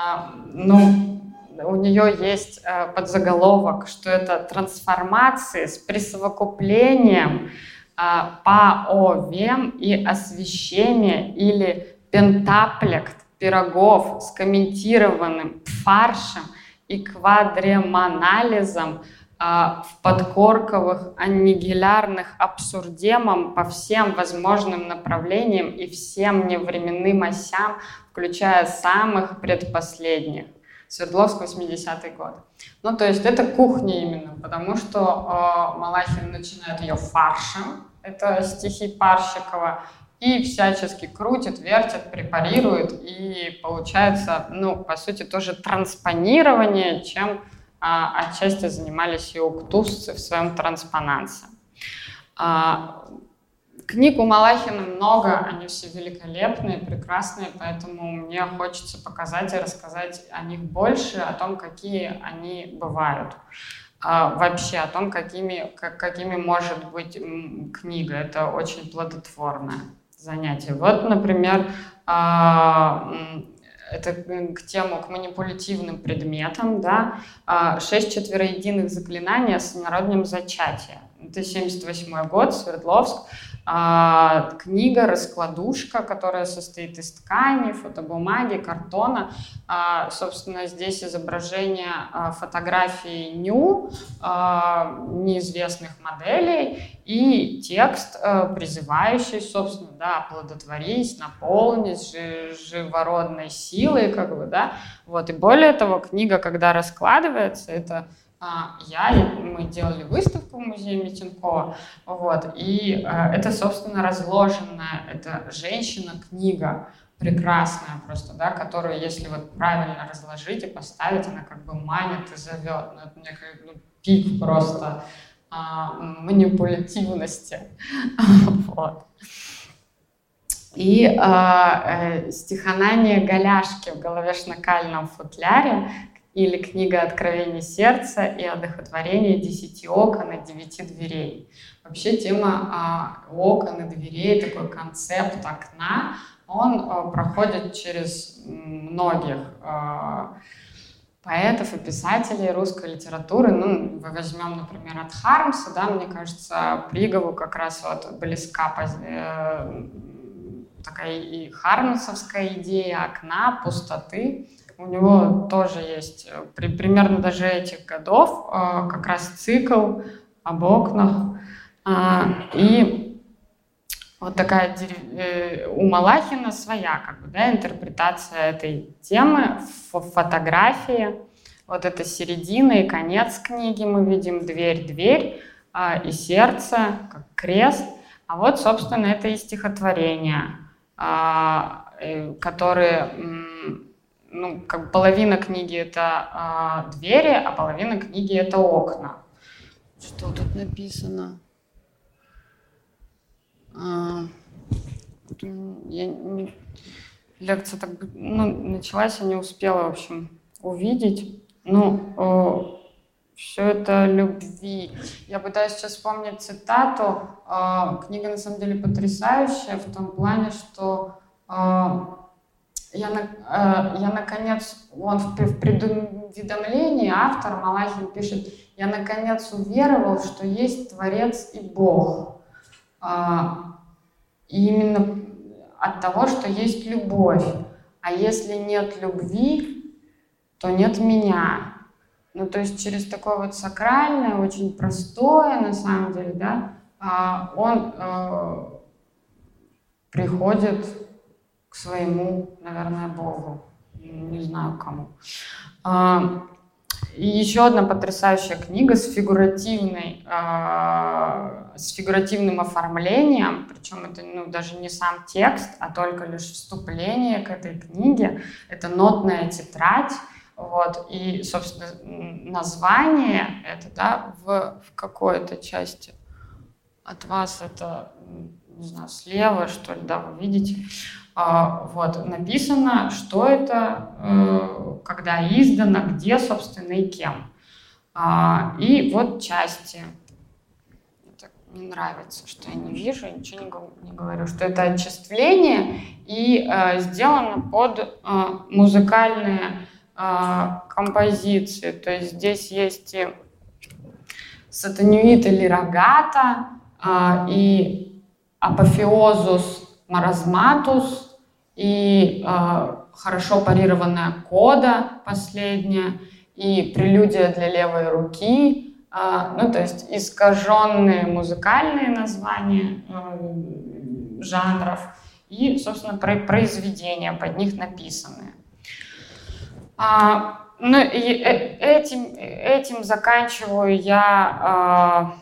Speaker 1: ну, у нее есть э, подзаголовок, что это трансформации с присовокуплением э, паовем и освещение или пентаплект пирогов с комментированным фаршем и квадреманализом э, в подкорковых аннигилярных абсурдемом по всем возможным направлениям и всем невременным осям, включая самых предпоследних. Свердловск 80-й год. Ну, то есть это кухня именно, потому что э, Малахин начинает ее фаршем, это стихи Парщикова, и всячески крутит, вертит, препарирует, и получается, ну, по сути, тоже транспонирование, чем а отчасти занимались и уктусцы в своем транспонансе. А, книг у Малахина много, они все великолепные, прекрасные, поэтому мне хочется показать и рассказать о них больше, о том, какие они бывают. А, вообще о том, какими, как, какими может быть книга. Это очень плодотворное занятие. Вот, например, а, это к тему, к манипулятивным предметам, да, а, шесть четвероединых заклинаний о всенародном зачатии. Это 78 год, Свердловск. А, книга «Раскладушка», которая состоит из ткани, фотобумаги, картона. А, собственно, здесь изображение а, фотографии ню, а, неизвестных моделей и текст, призывающий, собственно, да, оплодотворить, наполнить живородной силой, как бы, да. Вот. И более того, книга, когда раскладывается, это я, мы делали выставку в музее Митинкова, вот, и э, это, собственно, разложенная, это женщина-книга, прекрасная просто, да, которую, если вот правильно разложить и поставить, она как бы манит и зовет. Ну, это мне как ну, пик просто а, манипулятивности. вот. И а, э, стихонание голяшки в головешно-кальном футляре, или книга «Откровение сердца» и «Одохотворение десяти окон и девяти дверей». Вообще тема а, окон и дверей, такой концепт окна, он а, проходит через многих а, поэтов и писателей русской литературы. Ну, возьмем, например, от Хармса, да, мне кажется, Пригову как раз вот близка э, такая и хармсовская идея окна, пустоты. У него тоже есть э, при, примерно даже этих годов э, как раз цикл об окнах. А, и вот такая э, у Малахина своя как бы, да, интерпретация этой темы в фотографии. Вот это середина и конец книги мы видим, дверь, дверь а, и сердце, как крест. А вот, собственно, это и стихотворение, а, которые ну, как половина книги это э, двери, а половина книги это окна. Что тут написано? А, я не, лекция так ну, началась, я не успела, в общем, увидеть. Ну, э, все это любви. Я пытаюсь сейчас вспомнить цитату. Э, книга на самом деле потрясающая в том плане, что э, я, э, я наконец, он в, в предуведомлении, автор Малахин пишет, я наконец уверовал, что есть Творец и Бог. А, и именно от того, что есть любовь. А если нет любви, то нет меня. Ну, то есть через такое вот сакральное, очень простое, на самом деле, да, а, он э, приходит своему, наверное, Богу. Не знаю кому. А, и еще одна потрясающая книга с фигуративной, э, с фигуративным оформлением, причем это ну, даже не сам текст, а только лишь вступление к этой книге. Это нотная тетрадь, вот, и, собственно, название это, да, в, в какой-то части от вас это, не знаю, слева, что ли, да, вы видите. А, вот, написано, что это, э, когда издано, где, собственно, и кем. А, и вот части. Это не нравится, что я не вижу, ничего не, говорю, что это отчисление и э, сделано под э, музыкальные композиции. То есть здесь есть и сатанюит или рогата, и апофеозус маразматус, и э, хорошо парированная кода последняя, и прелюдия для левой руки, э, ну, то есть искаженные музыкальные названия э, жанров и, собственно, произведения под них написанные. А, ну, и э, этим, этим заканчиваю я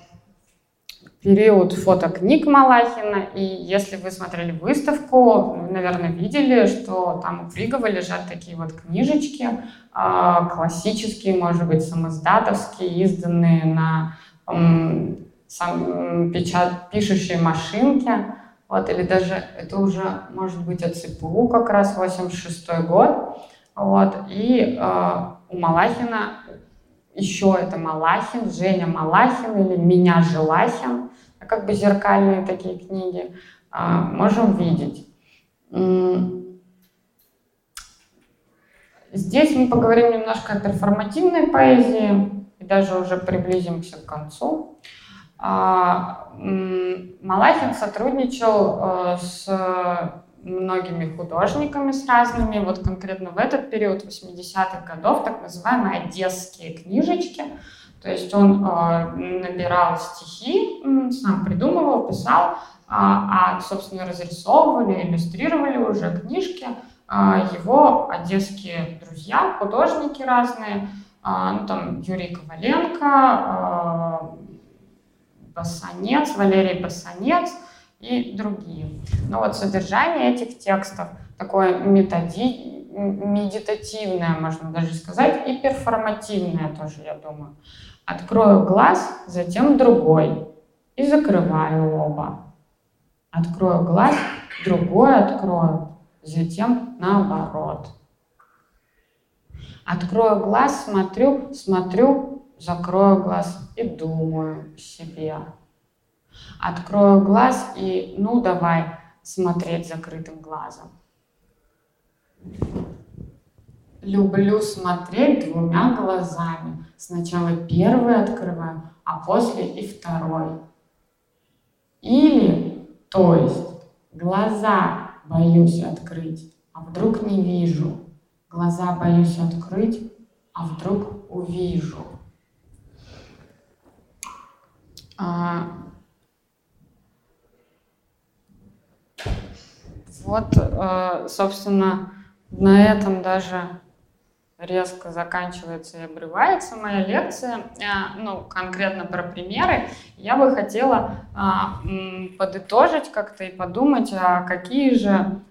Speaker 1: период фотокниг Малахина, и если вы смотрели выставку, наверное, видели, что там у Фригова лежат такие вот книжечки, а, классические, может быть, самоздатовские, изданные на сам, печат, пишущей машинке, вот, или даже это уже может быть от ЦПУ как раз 86 год, вот, и э, у Малахина еще это Малахин, Женя Малахин или Меня Желахин, как бы зеркальные такие книги, а, можем видеть. Здесь мы поговорим немножко о перформативной поэзии и даже уже приблизимся к концу. А, Малахин сотрудничал э, с многими художниками, с разными. Вот конкретно в этот период 80-х годов так называемые одесские книжечки – то есть он э, набирал стихи, сам придумывал, писал, а, а, собственно, разрисовывали, иллюстрировали уже книжки а, его одесские друзья, художники разные, а, ну, там Юрий Коваленко, а, Басанец, Валерий Басанец и другие. Но вот содержание этих текстов такое методи, медитативное, можно даже сказать, и перформативное тоже, я думаю. Открою глаз, затем другой и закрываю оба. Открою глаз, другой открою, затем наоборот. Открою глаз, смотрю, смотрю, закрою глаз и думаю себе. Открою глаз и, ну, давай смотреть закрытым глазом. Люблю смотреть двумя глазами. Сначала первый открываю, а после и второй. Или, то есть, глаза боюсь открыть, а вдруг не вижу. Глаза боюсь открыть, а вдруг увижу. А, вот, э, собственно, на этом даже резко заканчивается и обрывается моя лекция, э, ну, конкретно про примеры, я бы хотела а, подытожить как-то и подумать, а какие же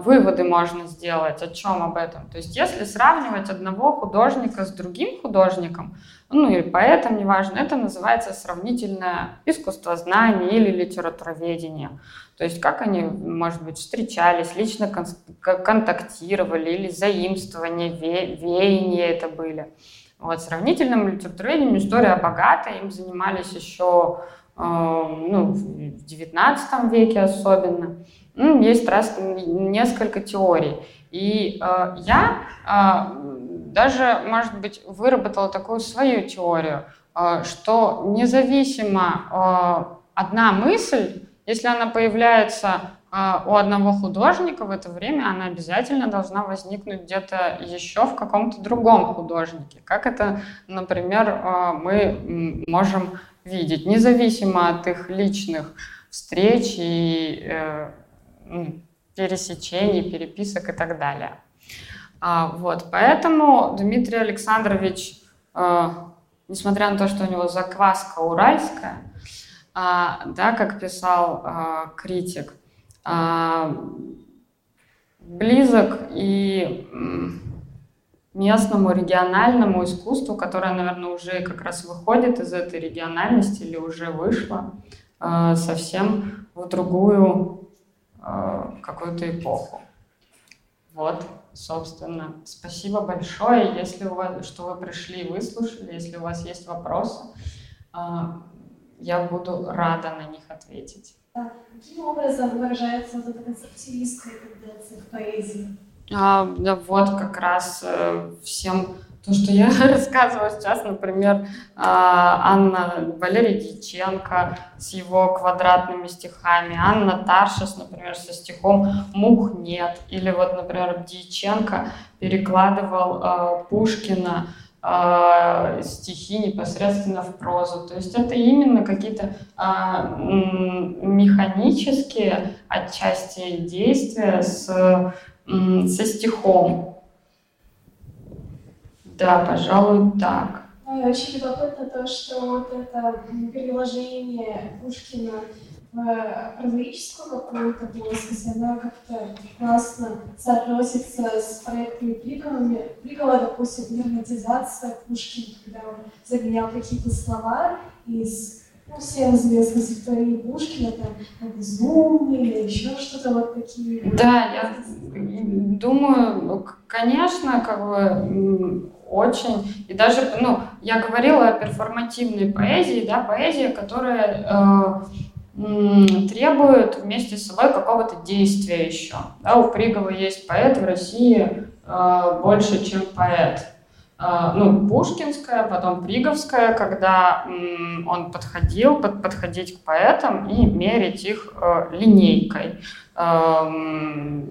Speaker 1: выводы можно сделать, о чем об этом. То есть если сравнивать одного художника с другим художником, ну или поэтом, неважно, это называется сравнительное искусствознание или литературоведение. То есть как они, может быть, встречались, лично контактировали или заимствования, ве веяния это были. Вот, сравнительным литературоведением история богатая, им занимались еще э, ну, в XIX веке особенно. Ну, есть раз, несколько теорий. И э, я э, даже, может быть, выработала такую свою теорию, э, что независимо э, одна мысль если она появляется а, у одного художника в это время, она обязательно должна возникнуть где-то еще в каком-то другом художнике. Как это, например, а, мы можем видеть, независимо от их личных встреч и э, пересечений, переписок и так далее. А, вот, поэтому Дмитрий Александрович, несмотря на то, что у него закваска уральская, а, да, как писал а, критик, близок и местному региональному искусству, которое, наверное, уже как раз выходит из этой региональности или уже вышло а, совсем в другую какую-то эпоху. Вот, собственно, спасибо большое. Если у вас, что вы пришли и выслушали, если у вас есть вопросы, а, я буду рада на них ответить.
Speaker 2: Каким образом выражается вот эта концептуалистская тенденция в поэзии?
Speaker 1: А, да вот как раз э, всем то, что я рассказываю сейчас, например, а, Анна Валерий Дьяченко с его квадратными стихами, Анна Таршес, например, со стихом «Мух нет», или вот, например, Дьяченко перекладывал а, Пушкина э, стихи непосредственно в прозу. То есть это именно какие-то механические отчасти действия с, со стихом. Да, пожалуй, так.
Speaker 2: Ну, Очень любопытно то, что вот это переложение Пушкина в прозаическую какую-то плоскость, она как-то классно соотносится с проектными приговами. Приговы, допустим, драматизация Пушкина, когда он заменял какие-то слова из ну, всем известной стихотворений Пушкина, там, «Безумный» или еще что-то вот такие.
Speaker 1: Да, я думаю, конечно, как бы очень. И даже, ну, я говорила о перформативной поэзии, да, поэзия, которая э, требует вместе с собой какого-то действия еще. Да, у Пригова есть поэт в России э, больше, чем поэт. Э, ну, Пушкинская, потом Приговская, когда м, он подходил, под, подходить к поэтам и мерить их э, линейкой, э,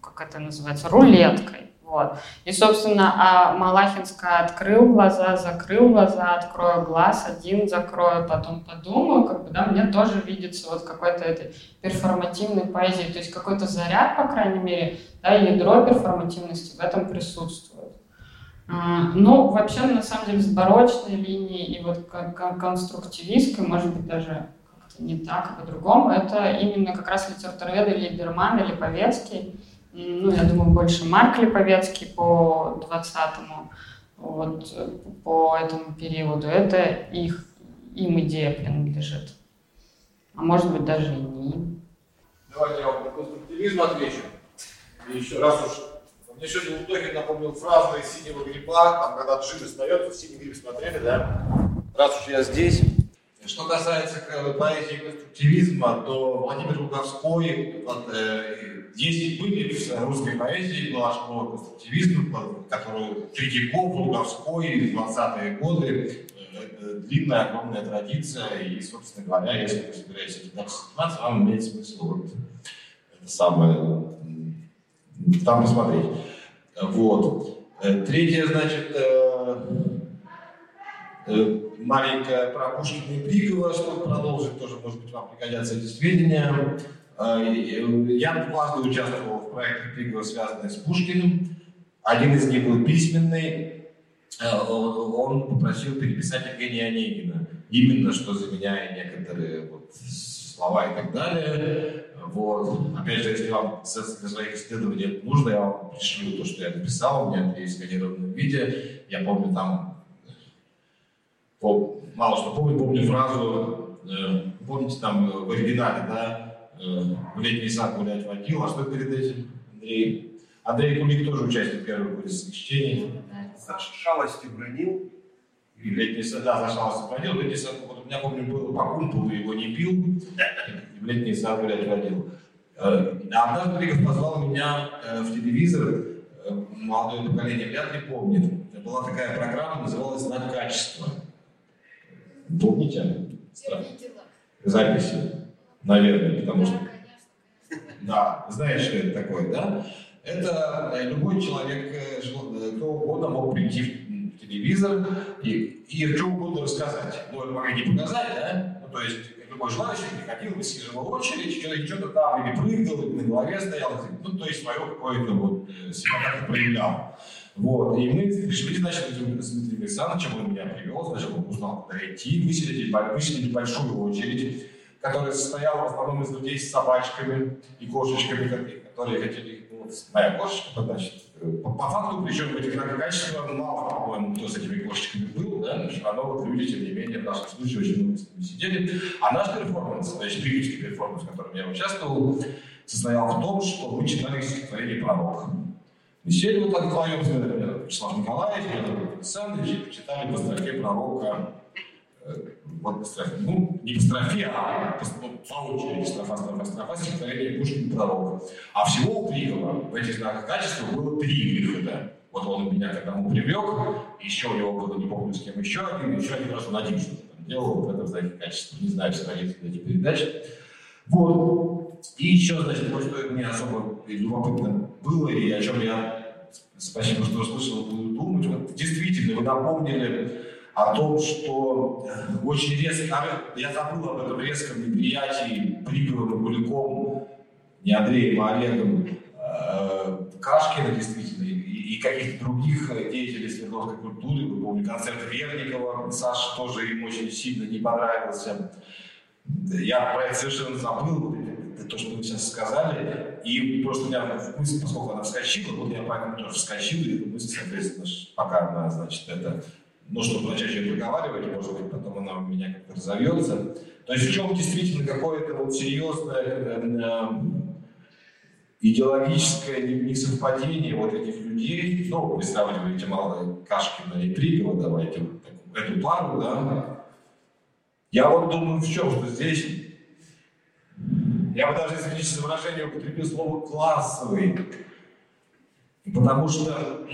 Speaker 1: как это называется, рулеткой. Вот. И, собственно, а Малахинская открыл глаза, закрыл глаза, открою глаз, один закрою, потом подумаю, как бы, да, мне тоже видится вот какой-то этой перформативной поэзии, то есть какой-то заряд, по крайней мере, да, ядро перформативности в этом присутствует. А, ну, вообще, на самом деле, с барочной линией и вот конструктивистской, может быть, даже как-то не так, а по-другому, это именно как раз литературовед или Либерман или Повецкий, ну, я думаю, больше Марк Липовецкий по 20-му, вот, по этому периоду. Это их, им идея принадлежит. А может быть, даже и не им.
Speaker 3: Давайте я вам по конструктивизму отвечу. И еще раз уж мне сегодня Лутохин напомнил фразу из «Синего гриба», там, когда джин остается, в «Синий гриб» смотрели, да? Раз уж я здесь, что касается поэзии конструктивизма, то Владимир Луговской, э, есть были в русской поэзии, была школа конструктивизма, которую Третьяков, Луговской, 20-е годы, э, э, длинная, огромная традиция, и, собственно говоря, если вы собираетесь этим заниматься, вам имеет смысл вот это самое, там посмотреть. Вот. Э, третье, значит, маленькая про Пушкина и Брикова, чтобы продолжить, тоже, может быть, вам пригодятся эти сведения. Э, я дважды участвовал в проектах Брикова, связанных с Пушкиным. Один из них был письменный. Э, он попросил переписать Евгения Онегина. Именно, что заменяя некоторые вот слова и так далее. Вот. Опять же, если вам для своих исследований нужно, я вам пришлю то, что я написал, у меня есть в сканированном виде. Я помню, там мало что помню, помню фразу, э, помните там э, в оригинале, да, э, в летний сад гулять водил, а что перед этим Андрей? Андрей Кулик тоже участник первого курса чтений.
Speaker 4: За шалости бронил.
Speaker 3: И летний сад, да, за шалости бронил. Летний сад, вот у меня, помню, было по кумполу, его не пил, и в летний сад гулять водил. А однажды Бригов позвал меня в телевизор, молодое поколение вряд ли помнит. Была такая программа, называлась «Знак качества». Помните? Записи, наверное, потому что... Да, знаешь, что это такое, да? Это э, любой человек, э, э, кто угодно мог прийти в телевизор и, и что угодно рассказать. Ну, это могли не показать, да? Ну, то есть любой желающий приходил, высиживал очередь, что-то, что-то там или прыгал, или на голове стоял, ну, то есть свое какое-то вот себя как-то проявлял. Вот, и мы пришли, значит, с Дмитрием Александровичем, он меня привел, значит, он узнал, куда идти, выселили, выселили большую очередь, которая состояла в основном из людей с собачками и кошечками, которые хотели, ну, моя кошечка, значит, по, по факту, причем этих качества мало, по-моему, кто с этими кошечками был, да, но все равно вот люди, тем не менее, в нашем случае очень много с ними сидели. А наш перформанс, то есть триггерский перформанс, в котором я участвовал, состоял в том, что мы читали стихотворение пророка. И сели вот так вдвоем с Вячеслав Николаевич, Петр Александрович, и почитали по строфе пророка, э, вот по строфе, ну, не по строфе, а по, ну, по очереди, строфа, строфа, строфа, стихотворение Пушкина пророка. А всего у Крикова в этих знаках качества было три выхода. Вот он меня к одному привлек, еще у него было, не помню с кем еще один, еще один раз он один что-то там делал в этом знаке качества. Не знаю, сохранится эти передачи. Вот. И еще, значит, вот что мне особо любопытно было, и о чем я, спасибо, что услышал, буду думать. Вот действительно, вы напомнили о том, что очень резко, я забыл об этом резком неприятии и Куликом, не Андреем, а Олегом, э, Кашкина, действительно, и, и каких-то других деятелей свердловской культуры. Вы помните концерт Верникова, Саша тоже им очень сильно не понравился. Я про это совершенно забыл, то, что вы сейчас сказали, и просто у меня мысль, поскольку она вскочила, вот я поэтому тоже вскочил, и эта мысль, соответственно, пока она, значит, это, ну, чтобы начать ее проговаривать, может быть, потом она у меня как-то разовьется. То есть в чем действительно какое-то вот серьезное э, идеологическое несовпадение вот этих людей, ну, вы сравниваете мало Кашкина и Тригова, давайте вот эту пару, да, я вот думаю в чем, что здесь, я бы даже, извините за выражение, употребил слово «классовый», потому что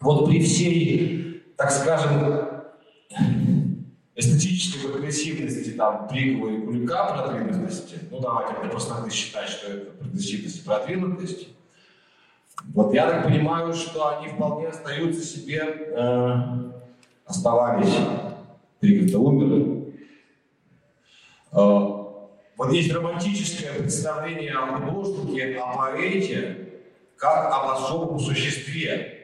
Speaker 3: вот при всей, так скажем, эстетической прогрессивности там Пригова и Кулика продвинутости, ну давайте для простоты считать, что это прогрессивность и продвинутость, вот я так понимаю, что они вполне остаются себе, э, оставались, Пригов-то умер. Э, вот есть романтическое представление о художнике, о поэте, как об особом существе,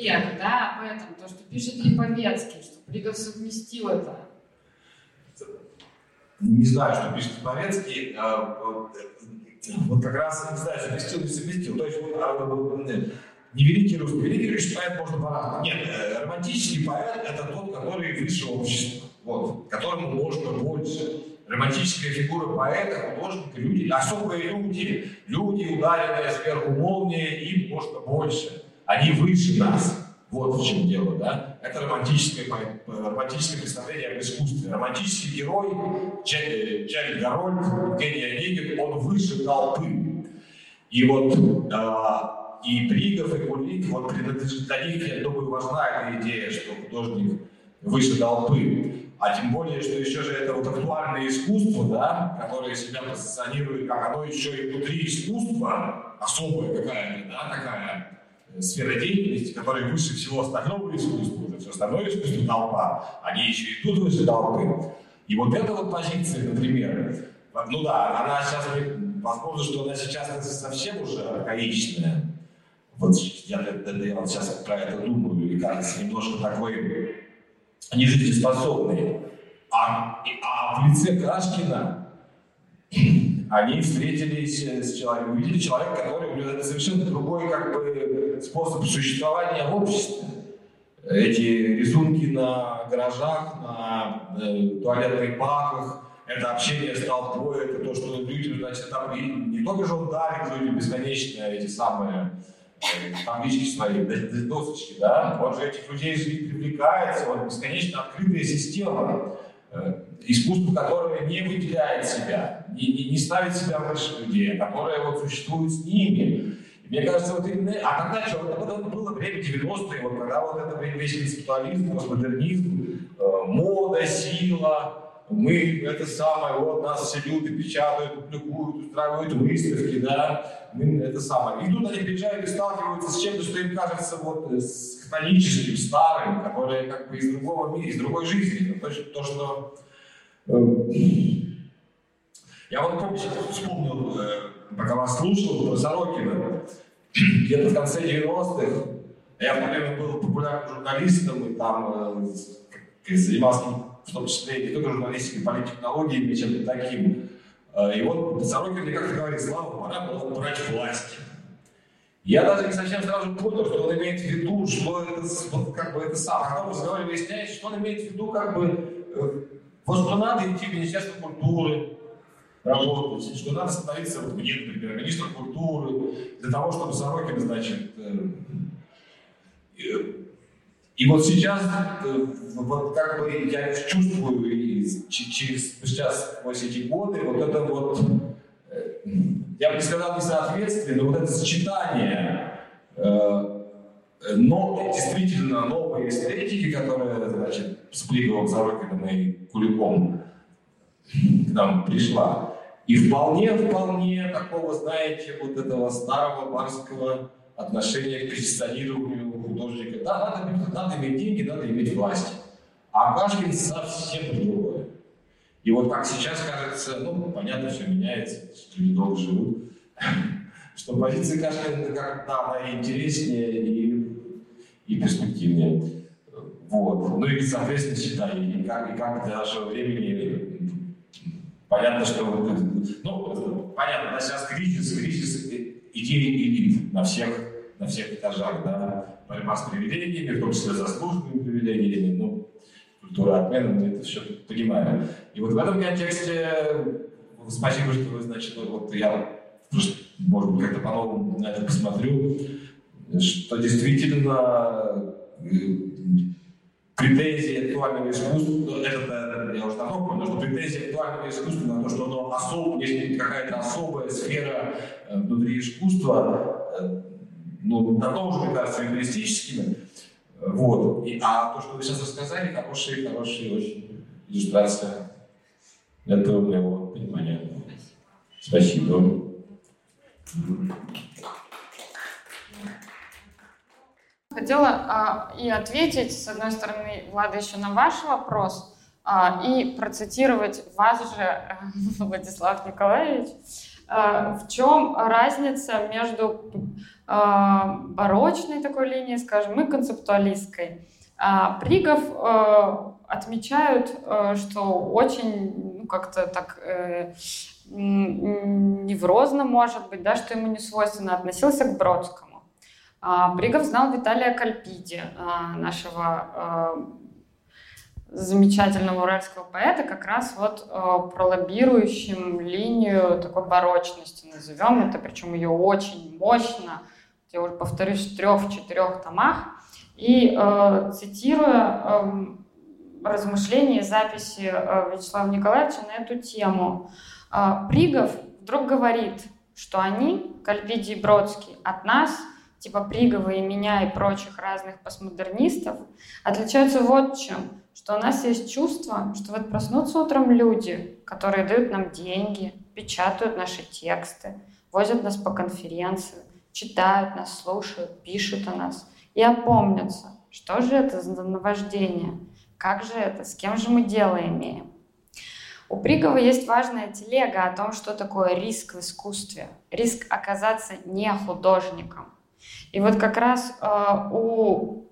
Speaker 1: век, да, об этом, то, что пишет Липовецкий, что Пригов совместил это.
Speaker 3: Не знаю, что пишет Липовецкий, а, вот как раз не знаю, совместил, не совместил. То есть а, не великий русский, великий русский поэт можно по Нет, э, романтический поэт – это тот, который выше общества, вот, которому можно больше. Романтическая фигура поэта, художника, люди, особые люди, люди, ударенные сверху молнией, им можно больше. Они выше нас. Вот в чем дело, да? Это романтическое, романтическое представление об искусстве. Романтический герой Чарльз Гарольд, Евгений Онегин, он выше толпы. И вот э, и Бригов, и Кулик, вот для них, я думаю, важна эта идея, что художник выше толпы. А тем более, что еще же это вот актуальное искусство, да, которое себя позиционирует как оно еще и внутри искусства, особая какая-то, да, такая сфера деятельности, которая выше всего остального искусства, это все остальное искусство толпа, они еще и тут выше толпы. И вот эта вот позиция, например, ну да, она сейчас, возможно, что она сейчас совсем уже архаичная. Вот я, я, я вот сейчас про это думаю, и кажется немножко такой нежизнеспособной. А, а в лице Кашкина они встретились с человеком, увидели человека, который у него это совершенно другой как бы, способ существования в обществе. Эти рисунки на гаражах, на э, туалетных баках, это общение с толпой, это то, что люди, значит, там и не только же он дарит людям бесконечно эти самые э, таблички свои, досочки, да, он же этих людей привлекается, он бесконечно открытая система. Э, искусство, которое не выделяет себя, не, не, не ставит себя выше людей, а которое вот существует с ними. И мне кажется, вот именно... А тогда что? Вот, вот было время 90-е, вот когда вот это весь концептуализм, постмодернизм, э, мода, сила, мы это самое, вот нас все любят, печатают, публикуют, устраивают выставки, да, мы это самое. И тут они приезжают и сталкиваются с чем-то, что им кажется вот с хроническим, старым, которое как бы из другого мира, из другой жизни. То, то что я вот помню, вспомнил, э, пока вас слушал, про Сорокина. Где-то в конце 90-х я в то время был популярным журналистом и там э, занимался в том числе не только журналистикой, политтехнологиями, чем-то таким. Э, и вот Сорокин мне как-то говорит, Слава, пора было брать власть. Я даже не совсем сразу понял, что он имеет в виду, что это, вот, как бы это сам. А потом разговоре выясняется, что он имеет в виду, как бы, вот что надо идти в Министерство культуры, работать, что надо становиться вот мне, например, министром культуры, для того, чтобы Сорокин, значит, э, и вот сейчас, э, вот как бы я чувствую и через, сейчас, сквозь эти годы, вот это вот, э, я бы не сказал несоответствие, но вот это сочетание но действительно новой эстетики, которая, значит, с Плиговым, Сорокиным и Куликом к нам пришла. И вполне, вполне такого, знаете, вот этого старого барского отношения к позиционированию художника. Да, надо, надо иметь деньги, надо иметь власть. А Кашкин совсем другое. И вот как сейчас кажется, ну, понятно, все меняется, люди долго живут. что позиция Кашина как да, она интереснее и, и перспективнее. Вот. Ну и, соответственно, считай, и как, и как для нашего времени понятно, что ну, понятно, да, сейчас кризис, кризис идеи элит на всех, на всех этажах, да, борьба с привилегиями, в том числе заслуженными привилегиями, ну, культура отмены, мы это все понимаем. И вот в этом контексте спасибо, что вы, значит, вот я, может быть, как-то по-новому на это посмотрю, что действительно э, претензии актуального искусства, ну, это я уже давно понял, что претензии актуального искусства на то, что оно особо, есть какая-то особая сфера э, внутри искусства, ну, давно уже, мне кажется, юмористическими. Вот. И, а то, что вы сейчас рассказали, хорошая, хорошая очень иллюстрация этого моего понимания. Спасибо.
Speaker 1: Хотела а, и ответить, с одной стороны, Влада, еще на ваш вопрос, а, и процитировать вас же, Владислав Николаевич, а, в чем разница между барочной такой линией, скажем, и концептуалистской. А, Пригов а, отмечают, а, что очень ну, как-то так э, неврозно, может быть, да, что ему не свойственно, относился к Бродскому. А, Бригов знал Виталия Кальпиди, а, нашего а, замечательного уральского поэта, как раз вот пролоббирующим линию такой барочности, назовем это, причем ее очень мощно, я уже повторюсь, в трех-четырех томах. И цитируя размышления и записи Вячеслава Николаевича на эту тему, Пригов вдруг говорит, что они, Кальпиди и Бродский, от нас – типа Пригова и меня и прочих разных постмодернистов, отличаются вот чем, что у нас есть чувство, что вот проснутся утром люди, которые дают нам деньги, печатают наши тексты, возят нас по конференциям, читают нас, слушают, пишут о нас и опомнятся, что же это за наваждение, как же это, с кем же мы дело имеем. У Пригова есть важная телега о том, что такое риск в искусстве. Риск оказаться не художником – и вот как раз э, у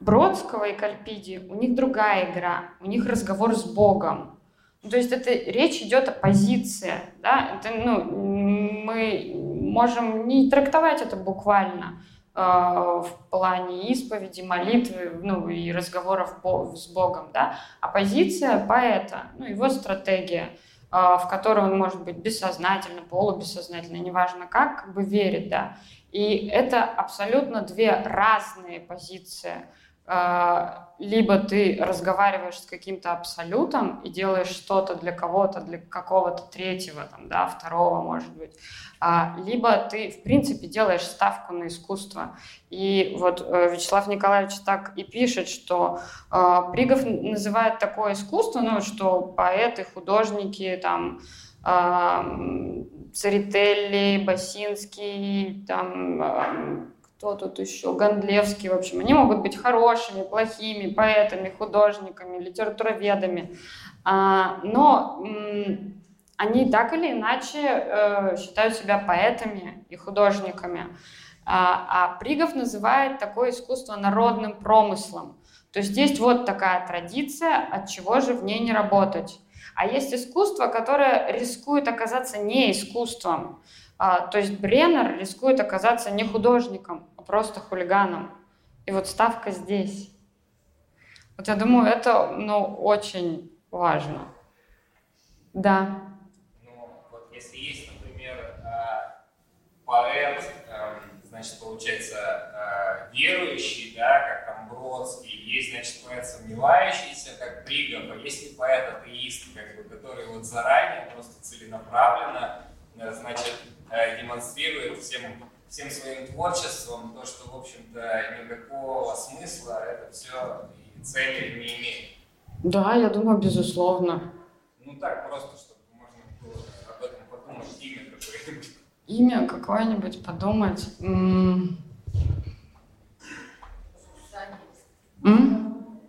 Speaker 1: Бродского и Кальпиди у них другая игра, у них разговор с Богом. Ну, то есть это речь идет о позиции, да, это, ну, мы можем не трактовать это буквально э, в плане исповеди, молитвы, ну, и разговоров с Богом, да, а позиция поэта, ну, его стратегия, э, в которой он может быть бессознательно, полубессознательно, неважно как, как бы верит, да, и это абсолютно две разные позиции. А, либо ты разговариваешь с каким-то абсолютом и делаешь что-то для кого-то, для какого-то третьего, там, да, второго, может быть. А, либо ты, в принципе, делаешь ставку на искусство. И вот э, Вячеслав Николаевич так и пишет, что э, Пригов называет такое искусство, ну, что поэты, художники, там, Церетелли, Басинский, там, кто тут еще, Гондлевский, в общем, они могут быть хорошими, плохими поэтами, художниками, литературоведами, а, но они так или иначе э, считают себя поэтами и художниками. А, а Пригов называет такое искусство народным промыслом. То есть есть вот такая традиция, от чего же в ней не работать. А есть искусство, которое рискует оказаться не искусством. А, то есть Бреннер рискует оказаться не художником, а просто хулиганом. И вот ставка здесь. Вот я думаю, это ну, очень важно. Да.
Speaker 5: Ну, вот если есть, например, э, поэт, эм, значит, получается, э, верующий, да, как там Бродский, есть, значит, поэт сомневающийся, как Бригов, а есть ли поэт-атеист, как бы, который вот заранее, просто целенаправленно, значит, э, демонстрирует всем, всем своим творчеством то, что, в общем-то, никакого смысла это все и цели не имеет.
Speaker 1: Да, я думаю, безусловно.
Speaker 5: Ну так, просто, чтобы можно было об этом подумать, имя какое-нибудь.
Speaker 1: Имя какое-нибудь подумать. М- М?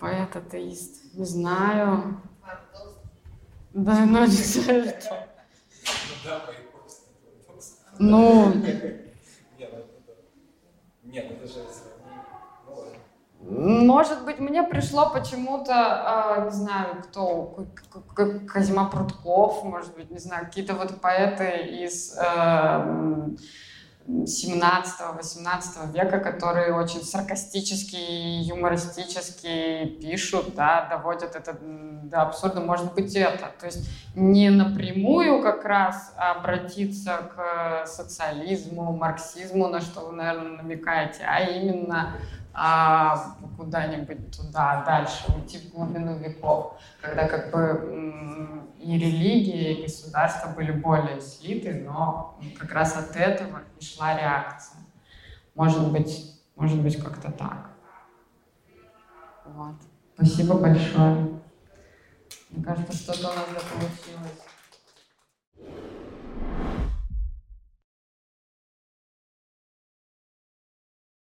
Speaker 1: Поэт-атеист. Не знаю. Да, но не знаю, что. Ну,
Speaker 5: нет, это же...
Speaker 1: Может быть, мне пришло почему-то, э, не знаю, кто, Козьма Прутков, может быть, не знаю, какие-то вот поэты из э, 17-18 века, которые очень саркастически, юмористически пишут, да, доводят это до абсурда, может быть это. То есть не напрямую как раз обратиться к социализму, марксизму, на что вы, наверное, намекаете, а именно а, куда-нибудь туда, дальше, уйти в глубину веков, когда как бы и религия, и государство были более слиты, но как раз от этого и шла реакция. Может быть, может быть как-то так. Вот. Спасибо большое. Мне кажется, что-то у нас получилось.